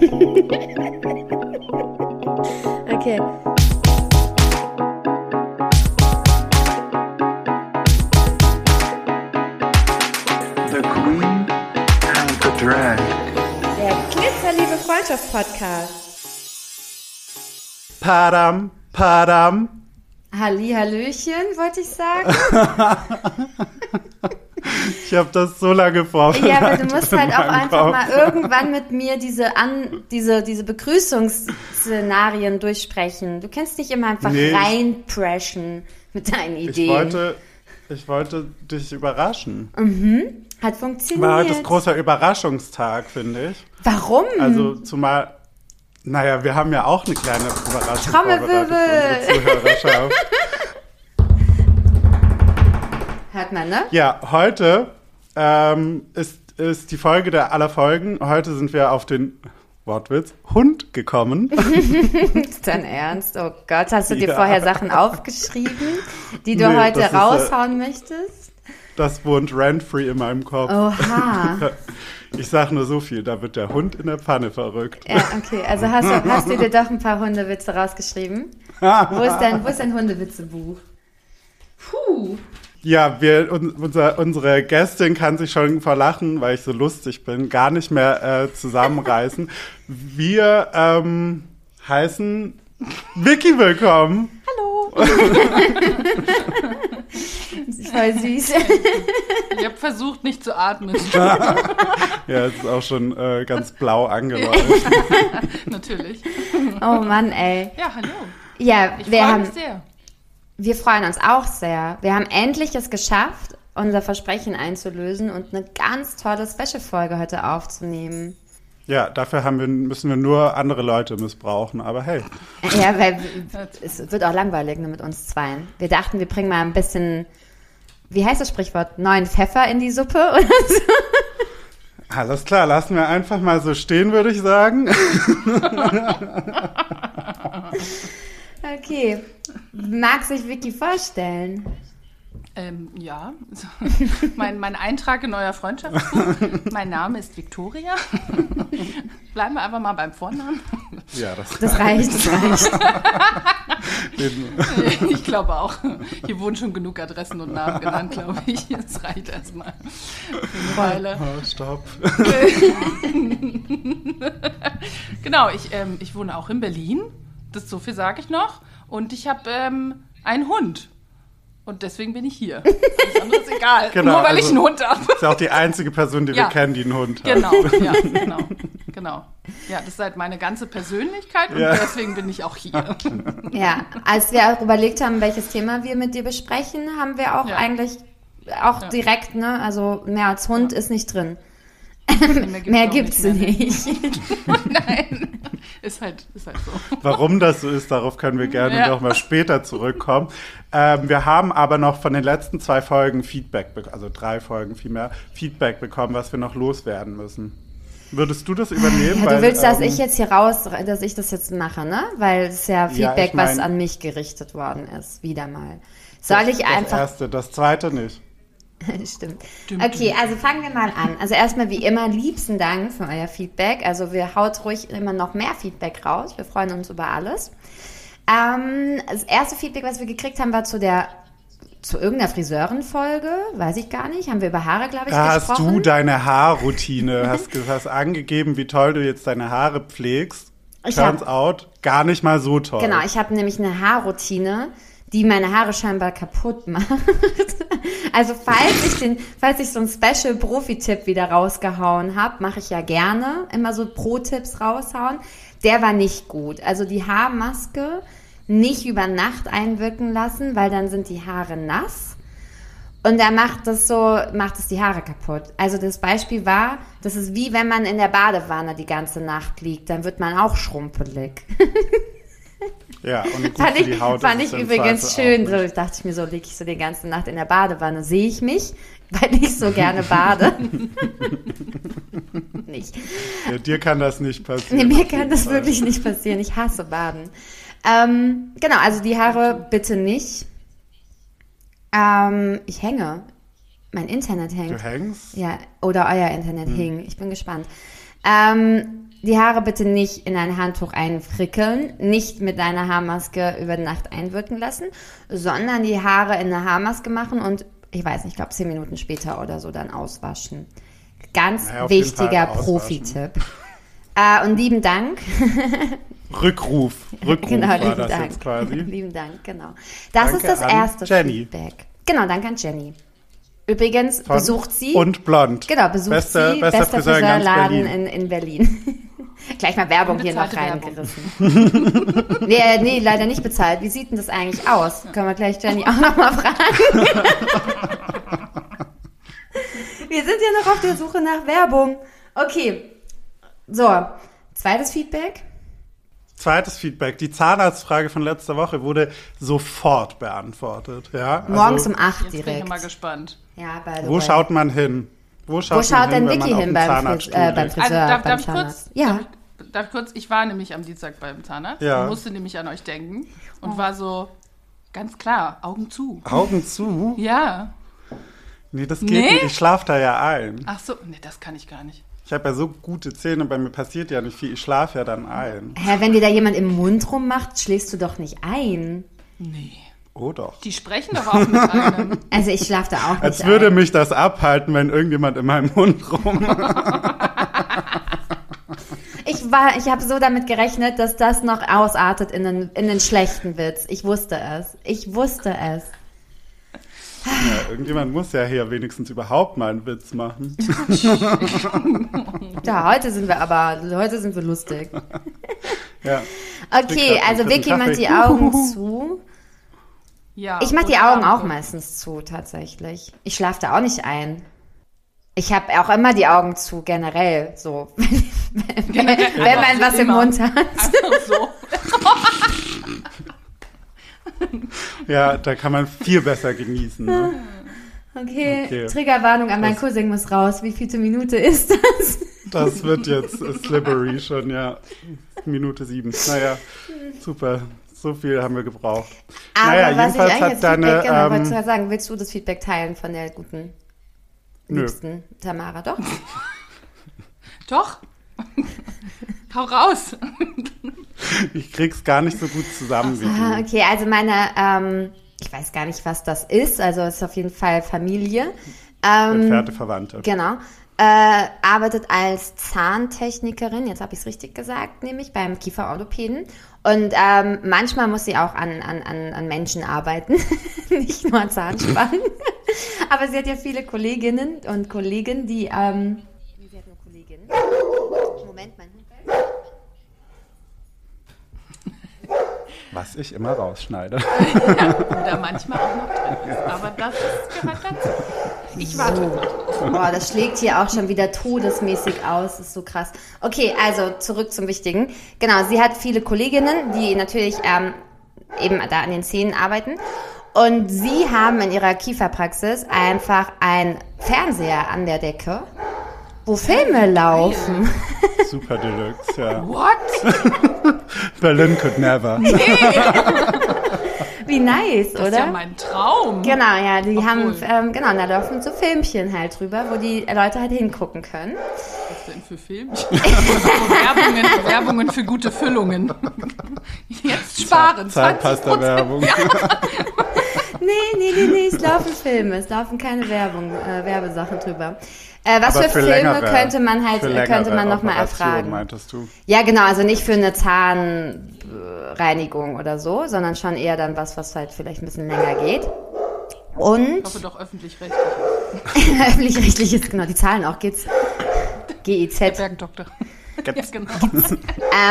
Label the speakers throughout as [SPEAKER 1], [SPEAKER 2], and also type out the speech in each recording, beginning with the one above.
[SPEAKER 1] Okay.
[SPEAKER 2] The Queen and the Drag.
[SPEAKER 1] Der Glitzerliebe Freundschaft-Podcast.
[SPEAKER 3] Padam, padam.
[SPEAKER 1] Halli, Hallöchen, wollte ich sagen.
[SPEAKER 3] Ich habe das so lange vorbereitet.
[SPEAKER 1] Ja, aber du musst halt auch einfach
[SPEAKER 3] Kopf.
[SPEAKER 1] mal irgendwann mit mir diese, an, diese, diese Begrüßungsszenarien durchsprechen. Du kannst nicht immer einfach
[SPEAKER 3] Nee.
[SPEAKER 1] reinpreschen mit deinen
[SPEAKER 3] Ich
[SPEAKER 1] Ideen.
[SPEAKER 3] wollte, ich wollte dich überraschen.
[SPEAKER 1] Hat funktioniert.
[SPEAKER 3] War heute ist großer Überraschungstag, finde ich.
[SPEAKER 1] Warum?
[SPEAKER 3] Also zumal, naja, wir haben ja auch eine kleine Überraschung
[SPEAKER 1] Trommelwirbel.
[SPEAKER 3] für unsere Zuhörerschaft.
[SPEAKER 1] Hört man, ne?
[SPEAKER 3] Ja, heute ähm, ist, ist die Folge der aller Folgen. Heute sind wir auf den Wortwitz Hund gekommen.
[SPEAKER 1] Ist dein Ernst? Oh Gott, hast du dir
[SPEAKER 3] Ja.
[SPEAKER 1] vorher Sachen aufgeschrieben, die du
[SPEAKER 3] Nee,
[SPEAKER 1] heute
[SPEAKER 3] das ist, äh,
[SPEAKER 1] raushauen möchtest?
[SPEAKER 3] Das wohnt rent-free in meinem Kopf.
[SPEAKER 1] Oha.
[SPEAKER 3] Ich sag nur so viel, da wird der Hund in der Pfanne verrückt.
[SPEAKER 1] Ja, okay. Also hast du, hast du dir doch ein paar Hundewitze rausgeschrieben? Wo ist dein, wo ist dein Hundewitzebuch? Puh.
[SPEAKER 3] Ja, wir, un, unser, unsere Gästin kann sich schon vor Lachen, weil ich so lustig bin, gar nicht mehr äh, zusammenreißen. Wir ähm, heißen Vicky willkommen.
[SPEAKER 1] Hallo. voll süß.
[SPEAKER 4] Ich habe versucht, nicht zu atmen.
[SPEAKER 3] Ja, es ist auch schon äh, ganz blau angeleuchtet.
[SPEAKER 4] Natürlich.
[SPEAKER 1] Oh Mann, ey.
[SPEAKER 4] Ja, hallo.
[SPEAKER 1] Ja,
[SPEAKER 4] Ich
[SPEAKER 1] wir
[SPEAKER 4] freue
[SPEAKER 1] haben,
[SPEAKER 4] mich sehr.
[SPEAKER 1] Wir freuen uns auch sehr. Wir haben endlich es geschafft, unser Versprechen einzulösen und eine ganz tolle Special-Folge heute aufzunehmen.
[SPEAKER 3] Ja, dafür haben wir, müssen wir nur andere Leute missbrauchen, aber hey.
[SPEAKER 1] Ja, weil es wird auch langweilig ne, mit uns zweien. Wir dachten, wir bringen mal ein bisschen, wie heißt das Sprichwort, neuen Pfeffer in die Suppe oder so.
[SPEAKER 3] Alles klar, lassen wir einfach mal so stehen, würde ich sagen.
[SPEAKER 1] Okay. Mag sich Vicky vorstellen?
[SPEAKER 4] Ähm, ja, mein, mein Eintrag in euer Freundschaftsbuch. Mein Name ist Victoria. Bleiben wir einfach mal beim Vornamen.
[SPEAKER 3] Ja, das,
[SPEAKER 1] Das reicht, das reicht.
[SPEAKER 4] Ich glaube auch. Hier wurden schon genug Adressen und Namen genannt, glaube ich. Das reicht erstmal Weile.
[SPEAKER 3] Oh, stopp.
[SPEAKER 4] Genau, ich, ähm, ich wohne auch in Berlin. Das so viel sage ich noch. Und ich habe ähm, einen Hund. Und deswegen bin ich hier. Alles andere ist egal.
[SPEAKER 3] Genau,
[SPEAKER 4] Nur weil
[SPEAKER 3] also-
[SPEAKER 4] ich einen Hund habe.
[SPEAKER 3] Ist ja auch die einzige Person, die wir
[SPEAKER 4] Ja.
[SPEAKER 3] kennen, die einen Hund hat.
[SPEAKER 4] Genau, ja, genau, genau. Ja, das ist halt meine ganze Persönlichkeit und
[SPEAKER 3] Ja.
[SPEAKER 4] deswegen bin ich auch hier.
[SPEAKER 1] Ja, als wir auch überlegt haben, welches Thema wir mit dir besprechen, haben wir auch
[SPEAKER 4] Ja.
[SPEAKER 1] eigentlich auch
[SPEAKER 4] Ja.
[SPEAKER 1] direkt, ne, also mehr als Hund ist nicht drin.
[SPEAKER 4] Mehr
[SPEAKER 1] Mehr gibt's
[SPEAKER 4] mehr.
[SPEAKER 1] nicht.
[SPEAKER 4] Nein, ist halt, ist halt so.
[SPEAKER 3] Warum das so ist, darauf können wir gerne
[SPEAKER 4] Ja.
[SPEAKER 3] noch mal später zurückkommen. Ähm, wir haben aber noch von den letzten zwei Folgen Feedback, also drei Folgen vielmehr, Feedback bekommen, was wir noch loswerden müssen. Würdest du das übernehmen?
[SPEAKER 1] Ja, du willst, dass
[SPEAKER 3] ähm,
[SPEAKER 1] ich jetzt hier raus, dass ich das jetzt mache, ne? Weil es ja Feedback,
[SPEAKER 3] ich mein-
[SPEAKER 1] was an mich gerichtet worden ist, wieder mal. Soll ich
[SPEAKER 3] das
[SPEAKER 1] einfach
[SPEAKER 3] erste, das zweite nicht.
[SPEAKER 1] Stimmt. Okay, also fangen wir mal an. Also erstmal wie immer liebsten Dank für euer Feedback. Also wir haut ruhig immer noch mehr Feedback raus. Wir freuen uns über alles. Ähm, das erste Feedback, was wir gekriegt haben, war zu der zu irgendeiner Friseurenfolge, weiß ich gar nicht. Haben wir über Haare, glaube ich,
[SPEAKER 3] Da hast
[SPEAKER 1] gesprochen.
[SPEAKER 3] du deine Haarroutine, hast, hast angegeben, wie toll du jetzt deine Haare pflegst.
[SPEAKER 1] Ich
[SPEAKER 3] Turns
[SPEAKER 1] hab-
[SPEAKER 3] out, gar nicht mal so toll.
[SPEAKER 1] Genau, ich habe nämlich eine Haarroutine, die meine Haare scheinbar kaputt macht. also falls ich den, falls ich so einen Special Profi-Tipp wieder rausgehauen habe, mache ich ja gerne immer so Pro-Tipps raushauen. Der war nicht gut. Also die Haarmaske nicht über Nacht einwirken lassen, weil dann sind die Haare nass. Und da macht das so, macht es die Haare kaputt. Also das Beispiel war, das ist wie wenn man in der Badewanne die ganze Nacht liegt, dann wird man auch schrumpelig.
[SPEAKER 3] Ja, und gut
[SPEAKER 1] Fand
[SPEAKER 3] für
[SPEAKER 1] ich,
[SPEAKER 3] die Haut
[SPEAKER 1] fand ich übrigens schön. So, ich dachte ich mir so, liege ich so die ganze Nacht in der Badewanne. Sehe ich mich, weil ich so gerne bade. nicht.
[SPEAKER 3] Ja, dir kann das nicht
[SPEAKER 1] Nee,
[SPEAKER 3] passieren.
[SPEAKER 1] mir
[SPEAKER 3] auf
[SPEAKER 1] kann das
[SPEAKER 3] Fall.
[SPEAKER 1] wirklich nicht passieren. Ich hasse Baden. Ähm, genau, also die Haare bitte nicht. Ähm, ich hänge. Mein Internet hängt.
[SPEAKER 3] Du hängst?
[SPEAKER 1] Ja, oder euer Internet hing. Ich bin gespannt. Ähm, die Haare bitte nicht in ein Handtuch einfrickeln, nicht mit deiner Haarmaske über Nacht einwirken lassen, sondern die Haare in eine Haarmaske machen und ich weiß nicht, ich glaube zehn Minuten später oder so dann auswaschen. Ganz
[SPEAKER 3] Naja,
[SPEAKER 1] wichtiger. Profi-Tipp. Äh, und lieben Dank.
[SPEAKER 3] Rückruf. Rückruf
[SPEAKER 1] genau,
[SPEAKER 3] war
[SPEAKER 1] lieben
[SPEAKER 3] das
[SPEAKER 1] Dank.
[SPEAKER 3] jetzt quasi.
[SPEAKER 1] lieben Dank, genau. Das
[SPEAKER 3] Danke
[SPEAKER 1] ist das erste
[SPEAKER 3] Jenny.
[SPEAKER 1] Feedback. Genau, danke an Jenny. Übrigens
[SPEAKER 3] Von
[SPEAKER 1] besucht sie.
[SPEAKER 3] Und blond.
[SPEAKER 1] Genau, besucht
[SPEAKER 3] Beste-
[SPEAKER 1] sie
[SPEAKER 3] bester
[SPEAKER 1] bester
[SPEAKER 3] Friseur in ganz
[SPEAKER 1] Friseurladen
[SPEAKER 3] Berlin.
[SPEAKER 1] in, in Berlin. Gleich mal Werbung hier noch reingerissen. nee, äh, nee, leider nicht bezahlt. Wie sieht denn das eigentlich aus? Können wir gleich Jenny auch nochmal fragen. wir sind ja noch auf der Suche nach Werbung. Okay. So, zweites Feedback.
[SPEAKER 3] Zweites Feedback. Die Zahnarztfrage von letzter Woche wurde sofort beantwortet. Ja? Also,
[SPEAKER 1] Morgens um 8
[SPEAKER 4] Jetzt bin ich
[SPEAKER 1] direkt.
[SPEAKER 4] mal gespannt.
[SPEAKER 1] Ja, by the
[SPEAKER 3] Wo
[SPEAKER 1] way.
[SPEAKER 3] schaut man hin? Wo schaut,
[SPEAKER 1] Wo schaut denn
[SPEAKER 3] hin,
[SPEAKER 1] Vicky hin beim,
[SPEAKER 3] Zahnarztstuhl
[SPEAKER 1] äh, beim? Friseur,
[SPEAKER 4] Also, darf,
[SPEAKER 1] beim
[SPEAKER 4] darf ich
[SPEAKER 1] Zahnarzt?
[SPEAKER 4] kurz?
[SPEAKER 1] Ja.
[SPEAKER 4] Darf, ich- kurz? Ich war nämlich am Dienstag beim Zahnarzt
[SPEAKER 3] Ja.
[SPEAKER 4] und musste nämlich an euch denken und war so ganz klar, Augen zu.
[SPEAKER 3] Augen zu?
[SPEAKER 4] Ja.
[SPEAKER 3] Nee, das geht
[SPEAKER 4] Nee?
[SPEAKER 3] nicht. Ich schlafe da ja ein.
[SPEAKER 4] Ach so, nee, das kann ich gar nicht.
[SPEAKER 3] Ich habe ja so gute Zähne, bei mir passiert ja nicht viel. Ich schlafe ja dann ein.
[SPEAKER 1] Hä, wenn dir da jemand im Mund rummacht, schläfst du doch nicht ein.
[SPEAKER 4] Nee.
[SPEAKER 3] Oh doch.
[SPEAKER 4] Die sprechen doch auch mit einem.
[SPEAKER 1] Also ich schlafe da auch nicht
[SPEAKER 3] Als würde
[SPEAKER 1] ein.
[SPEAKER 3] mich das abhalten, wenn irgendjemand in meinem Mund rum.
[SPEAKER 1] Ich war, ich habe so damit gerechnet, dass das noch ausartet in einen, in einen schlechten Witz. Ich wusste es. Ich wusste es.
[SPEAKER 3] Ja, irgendjemand muss ja hier wenigstens überhaupt mal einen Witz machen.
[SPEAKER 1] Ja, heute sind wir aber, heute sind wir lustig.
[SPEAKER 3] Ja.
[SPEAKER 1] Okay, also Vicky macht die Augen zu.
[SPEAKER 4] Ja.
[SPEAKER 1] Ich mache die Augen auch meistens zu, tatsächlich. Ich schlafe da auch nicht ein. Ich habe auch immer die Augen zu, generell, so. wenn, wenn man was im
[SPEAKER 4] Immer.
[SPEAKER 1] Mund hat.
[SPEAKER 4] Einfach so.
[SPEAKER 3] ja, da kann man viel besser genießen. Ne?
[SPEAKER 1] Okay,
[SPEAKER 3] Okay.
[SPEAKER 1] Triggerwarnung an meinen
[SPEAKER 3] Das-
[SPEAKER 1] Cousin muss raus. Wie vielte Minute ist das?
[SPEAKER 3] Das wird jetzt slippery schon, ja. Minute sieben. Naja, super. So viel haben wir gebraucht.
[SPEAKER 1] Aber
[SPEAKER 3] naja,
[SPEAKER 1] was ich
[SPEAKER 3] jedenfalls
[SPEAKER 1] eigentlich
[SPEAKER 3] hat deine.
[SPEAKER 1] Feedback, genau,
[SPEAKER 3] ähm,
[SPEAKER 1] wollte ich sagen, willst du das Feedback teilen von der guten,
[SPEAKER 3] Nö.
[SPEAKER 1] liebsten Tamara? Doch?
[SPEAKER 4] Doch. Hau raus.
[SPEAKER 3] ich krieg's gar nicht so gut zusammen wie
[SPEAKER 1] Ah,
[SPEAKER 3] du.
[SPEAKER 1] okay, also meine, ähm, ich weiß gar nicht, was das ist, also es ist auf jeden Fall Familie. Ähm,
[SPEAKER 3] Entfernte Verwandte.
[SPEAKER 1] Genau. Äh, arbeitet als Zahntechnikerin, jetzt habe ich es richtig gesagt, nämlich beim Kieferorthopäden. Und ähm, manchmal muss sie auch an, an, an, Menschen arbeiten, nicht nur an Zahnspannen. Aber sie hat ja viele Kolleginnen und Kollegen, die... Ähm, sie hat nur Kolleginnen. Moment, mein Hund.
[SPEAKER 3] Was ich immer rausschneide.
[SPEAKER 4] Oder manchmal auch noch drin ist. Aber das ist, gehört dazu. Ich warte.
[SPEAKER 1] Boah, das schlägt hier auch schon wieder todesmäßig aus. Das ist so krass. Okay, also zurück zum Wichtigen. Genau, sie hat viele Kolleginnen, die natürlich ähm, eben da an den Zähnen arbeiten. Und sie haben in ihrer Kieferpraxis einfach einen Fernseher an der Decke, wo Filme laufen.
[SPEAKER 3] Super Deluxe, ja.
[SPEAKER 4] What?
[SPEAKER 3] Berlin could never.
[SPEAKER 1] Wie nice,
[SPEAKER 4] Das ist ja
[SPEAKER 1] oder?
[SPEAKER 4] mein Traum.
[SPEAKER 1] Genau, ja, die
[SPEAKER 4] Obwohl.
[SPEAKER 1] haben, ähm, genau, da laufen so Filmchen halt drüber, wo die Leute halt hingucken können.
[SPEAKER 4] Was denn für Filmchen? Werbungen, Werbungen für gute Füllungen. Jetzt sparen. 20%.
[SPEAKER 3] Zahnpasta-Werbung.
[SPEAKER 1] Nee, nee, nee, nee, es laufen Filme, es laufen keine Werbung, äh, Werbesachen drüber. Äh, was
[SPEAKER 3] Aber
[SPEAKER 1] für, Filme
[SPEAKER 3] längere-
[SPEAKER 1] könnte man halt,
[SPEAKER 3] für
[SPEAKER 1] könnte man nochmal
[SPEAKER 3] Operationen,
[SPEAKER 1] erfragen?
[SPEAKER 3] meintest du?
[SPEAKER 1] Ja, genau, also nicht für eine Zahnreinigung oder so, sondern schon eher dann was, was halt vielleicht ein bisschen länger geht. Und
[SPEAKER 4] Ich hoffe doch öffentlich-rechtlich.
[SPEAKER 1] öffentlich-rechtlich ist genau, die Zahlen auch geht's. GIZ.
[SPEAKER 4] Bergdoktor. Ja,
[SPEAKER 3] Gibt's-
[SPEAKER 4] genau.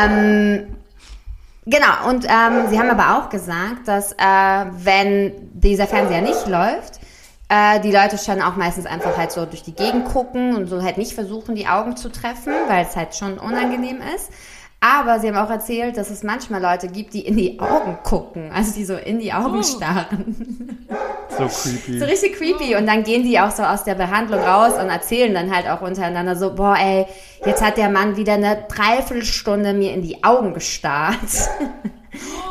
[SPEAKER 1] Ähm, genau, und ähm, sie haben aber auch gesagt, dass äh, wenn dieser Fernseher nicht läuft, äh, die Leute schon auch meistens einfach halt so durch die Gegend gucken und so halt nicht versuchen, die Augen zu treffen, weil es halt schon unangenehm ist. Aber sie haben auch erzählt, dass es manchmal Leute gibt, die in die Augen gucken, also die so in die Augen
[SPEAKER 4] Oh.
[SPEAKER 1] starren.
[SPEAKER 3] So creepy.
[SPEAKER 1] So richtig creepy. Und dann gehen die auch so aus der Behandlung raus und erzählen dann halt auch untereinander so, boah, ey, jetzt hat der Mann wieder eine Dreiviertelstunde mir in die Augen gestarrt.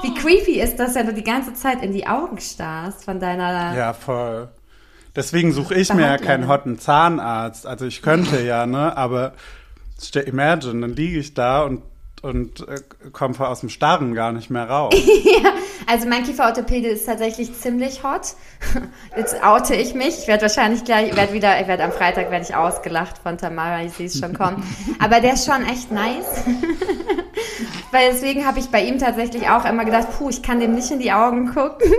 [SPEAKER 1] Wie creepy ist das, wenn du die ganze Zeit in die Augen starrst von deiner...
[SPEAKER 3] Ja, voll. Deswegen suche ich mir ja keinen hotten Zahnarzt. Also ich könnte ja, ne? Aber Imagine, dann liege ich da und, und äh, komme aus dem Starren gar nicht mehr raus.
[SPEAKER 1] Also mein Kieferorthopäde ist tatsächlich ziemlich hot. Jetzt oute ich mich. Ich werde wahrscheinlich gleich, ich werde wieder, ich werde am Freitag werde ich ausgelacht von Tamara, ich sehe es schon kommen. Aber der ist schon echt nice. Weil deswegen habe ich bei ihm tatsächlich auch immer gedacht, puh, ich kann dem nicht in die Augen gucken.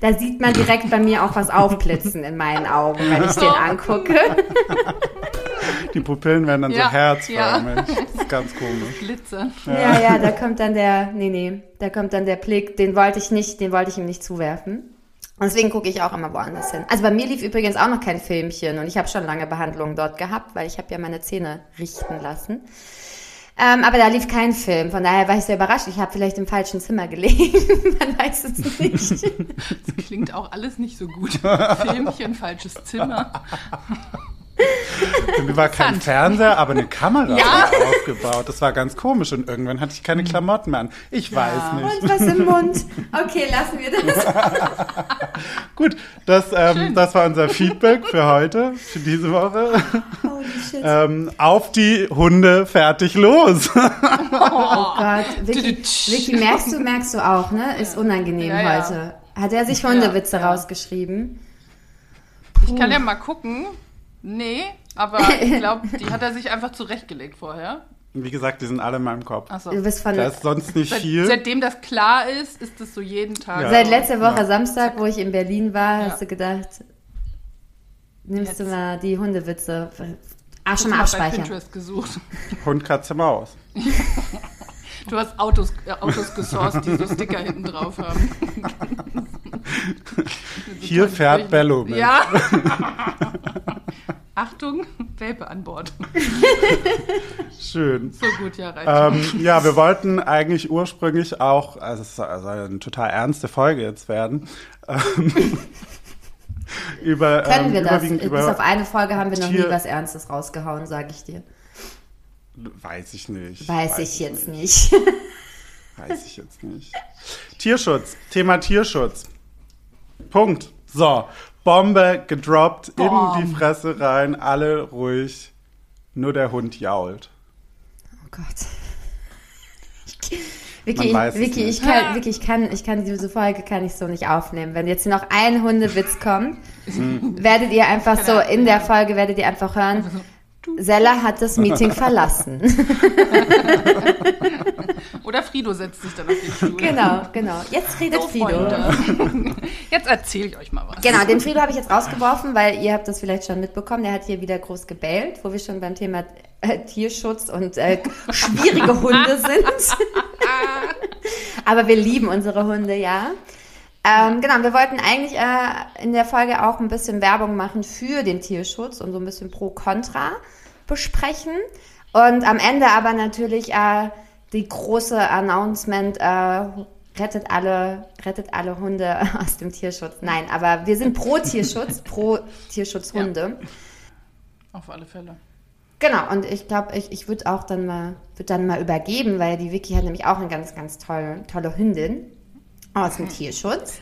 [SPEAKER 1] Da sieht man direkt bei mir auch was aufblitzen in meinen Augen, wenn ich den angucke.
[SPEAKER 3] Die Pupillen werden dann
[SPEAKER 4] Ja,
[SPEAKER 3] so herzförmig. Das ist ganz komisch.
[SPEAKER 4] Glitzern.
[SPEAKER 1] Ja, ja, da kommt dann der, nee, nee, da kommt dann der Blick, den wollte ich nicht, den wollte ich ihm nicht zuwerfen. Und deswegen gucke ich auch immer woanders hin. Also bei mir lief übrigens auch noch kein Filmchen und ich habe schon lange Behandlungen dort gehabt, weil ich habe ja meine Zähne richten lassen. Ähm, aber da lief kein Film, von daher war ich sehr überrascht. Ich habe vielleicht im falschen Zimmer gelegen, man weiß es nicht.
[SPEAKER 4] Das klingt auch alles nicht so gut. Filmchen, falsches Zimmer.
[SPEAKER 3] Mir war kein. Fernseher, aber eine Kamera
[SPEAKER 4] Ja.
[SPEAKER 3] aufgebaut. Das war ganz komisch. Und irgendwann hatte ich keine Klamotten mehr an. Ich weiß nicht.
[SPEAKER 1] Und was im Mund. Okay, lassen wir das.
[SPEAKER 3] Gut, das, ähm, das war unser Feedback für heute, für diese Woche.
[SPEAKER 1] Holy shit.
[SPEAKER 3] Ähm, auf die Hunde, fertig, los.
[SPEAKER 1] Oh Gott, Vicky, Vicky, merkst du, merkst du auch, ne? Ist unangenehm
[SPEAKER 4] Ja, ja.
[SPEAKER 1] heute. Hat er sich Hundewitze
[SPEAKER 4] Ja, ja.
[SPEAKER 1] rausgeschrieben?
[SPEAKER 4] Ich kann ja mal gucken. Nee, aber ich glaube, die hat er sich einfach zurechtgelegt vorher.
[SPEAKER 3] Wie gesagt, die sind alle in meinem Kopf.
[SPEAKER 4] Achso.
[SPEAKER 1] Du bist von
[SPEAKER 3] Da ist sonst nicht
[SPEAKER 4] Seit,
[SPEAKER 3] viel.
[SPEAKER 4] seitdem das klar ist, ist das so jeden Tag.
[SPEAKER 3] Ja.
[SPEAKER 1] Seit letzter Woche
[SPEAKER 3] Ja.
[SPEAKER 1] Samstag, wo ich in Berlin war,
[SPEAKER 4] Ja.
[SPEAKER 1] hast du gedacht, nimmst du
[SPEAKER 4] Jetzt.
[SPEAKER 1] mal die Hundewitze. Ach, schon mal abspeichern.
[SPEAKER 4] Pinterest gesucht.
[SPEAKER 3] Hund, Katze, Maus.
[SPEAKER 4] Du hast Autos, äh, Autos gesourced, die so Sticker hinten drauf haben.
[SPEAKER 3] Hier fährt Bello mit.
[SPEAKER 4] Ja. Achtung, Welpe an Bord.
[SPEAKER 3] Schön.
[SPEAKER 4] So gut, ja, reicht.
[SPEAKER 3] Ähm, ja, wir wollten eigentlich ursprünglich auch, also es soll also eine total ernste Folge jetzt werden, ähm, über
[SPEAKER 1] Können
[SPEAKER 3] ähm,
[SPEAKER 1] wir das?
[SPEAKER 3] überwiegend
[SPEAKER 1] Bis
[SPEAKER 3] über,
[SPEAKER 1] auf eine Folge haben wir noch
[SPEAKER 3] Tier-
[SPEAKER 1] nie was Ernstes rausgehauen, sage ich dir.
[SPEAKER 3] weiß ich nicht.
[SPEAKER 1] Weiß, ich jetzt nicht.
[SPEAKER 3] Weiß ich jetzt nicht. Tierschutz, Thema Tierschutz. Punkt. So, Bombe gedroppt,
[SPEAKER 4] Bom.
[SPEAKER 3] in die Fresse rein, alle ruhig, nur der Hund jault.
[SPEAKER 1] Oh Gott. Vicky,
[SPEAKER 3] es
[SPEAKER 1] Vicky, ich kann, Vicky, ich kann, ich kann diese Folge kann ich so nicht aufnehmen. Wenn jetzt noch ein Hundewitz kommt, werdet ihr einfach so in der Folge werdet ihr einfach hören. Sella hat das Meeting verlassen.
[SPEAKER 4] Oder Frido setzt sich dann auf den Stuhl.
[SPEAKER 1] genau, genau. Jetzt redet
[SPEAKER 4] So,
[SPEAKER 1] Frido.
[SPEAKER 4] Freunde. Jetzt erzähle ich euch mal was.
[SPEAKER 1] Genau, den Frido habe ich jetzt rausgeworfen, weil ihr habt das vielleicht schon mitbekommen. Der hat hier wieder groß gebellt, wo wir schon beim Thema äh, Tierschutz und äh, schwierige Hunde sind. Aber wir lieben unsere Hunde, ja. Ähm, genau, wir wollten eigentlich äh, in der Folge auch ein bisschen Werbung machen für den Tierschutz und so ein bisschen pro-contra besprechen. Und am Ende aber natürlich äh, die große Announcement, äh, rettet alle, rettet alle Hunde aus dem Tierschutz. Nein, aber wir sind pro Tierschutz, pro Tierschutzhunde.
[SPEAKER 4] Auf alle Fälle.
[SPEAKER 1] Genau, und ich glaube, ich, ich würde auch dann mal, würd dann mal übergeben, weil die Vicky hat nämlich auch eine ganz, ganz tolle, tolle Hündin aus dem Tierschutz.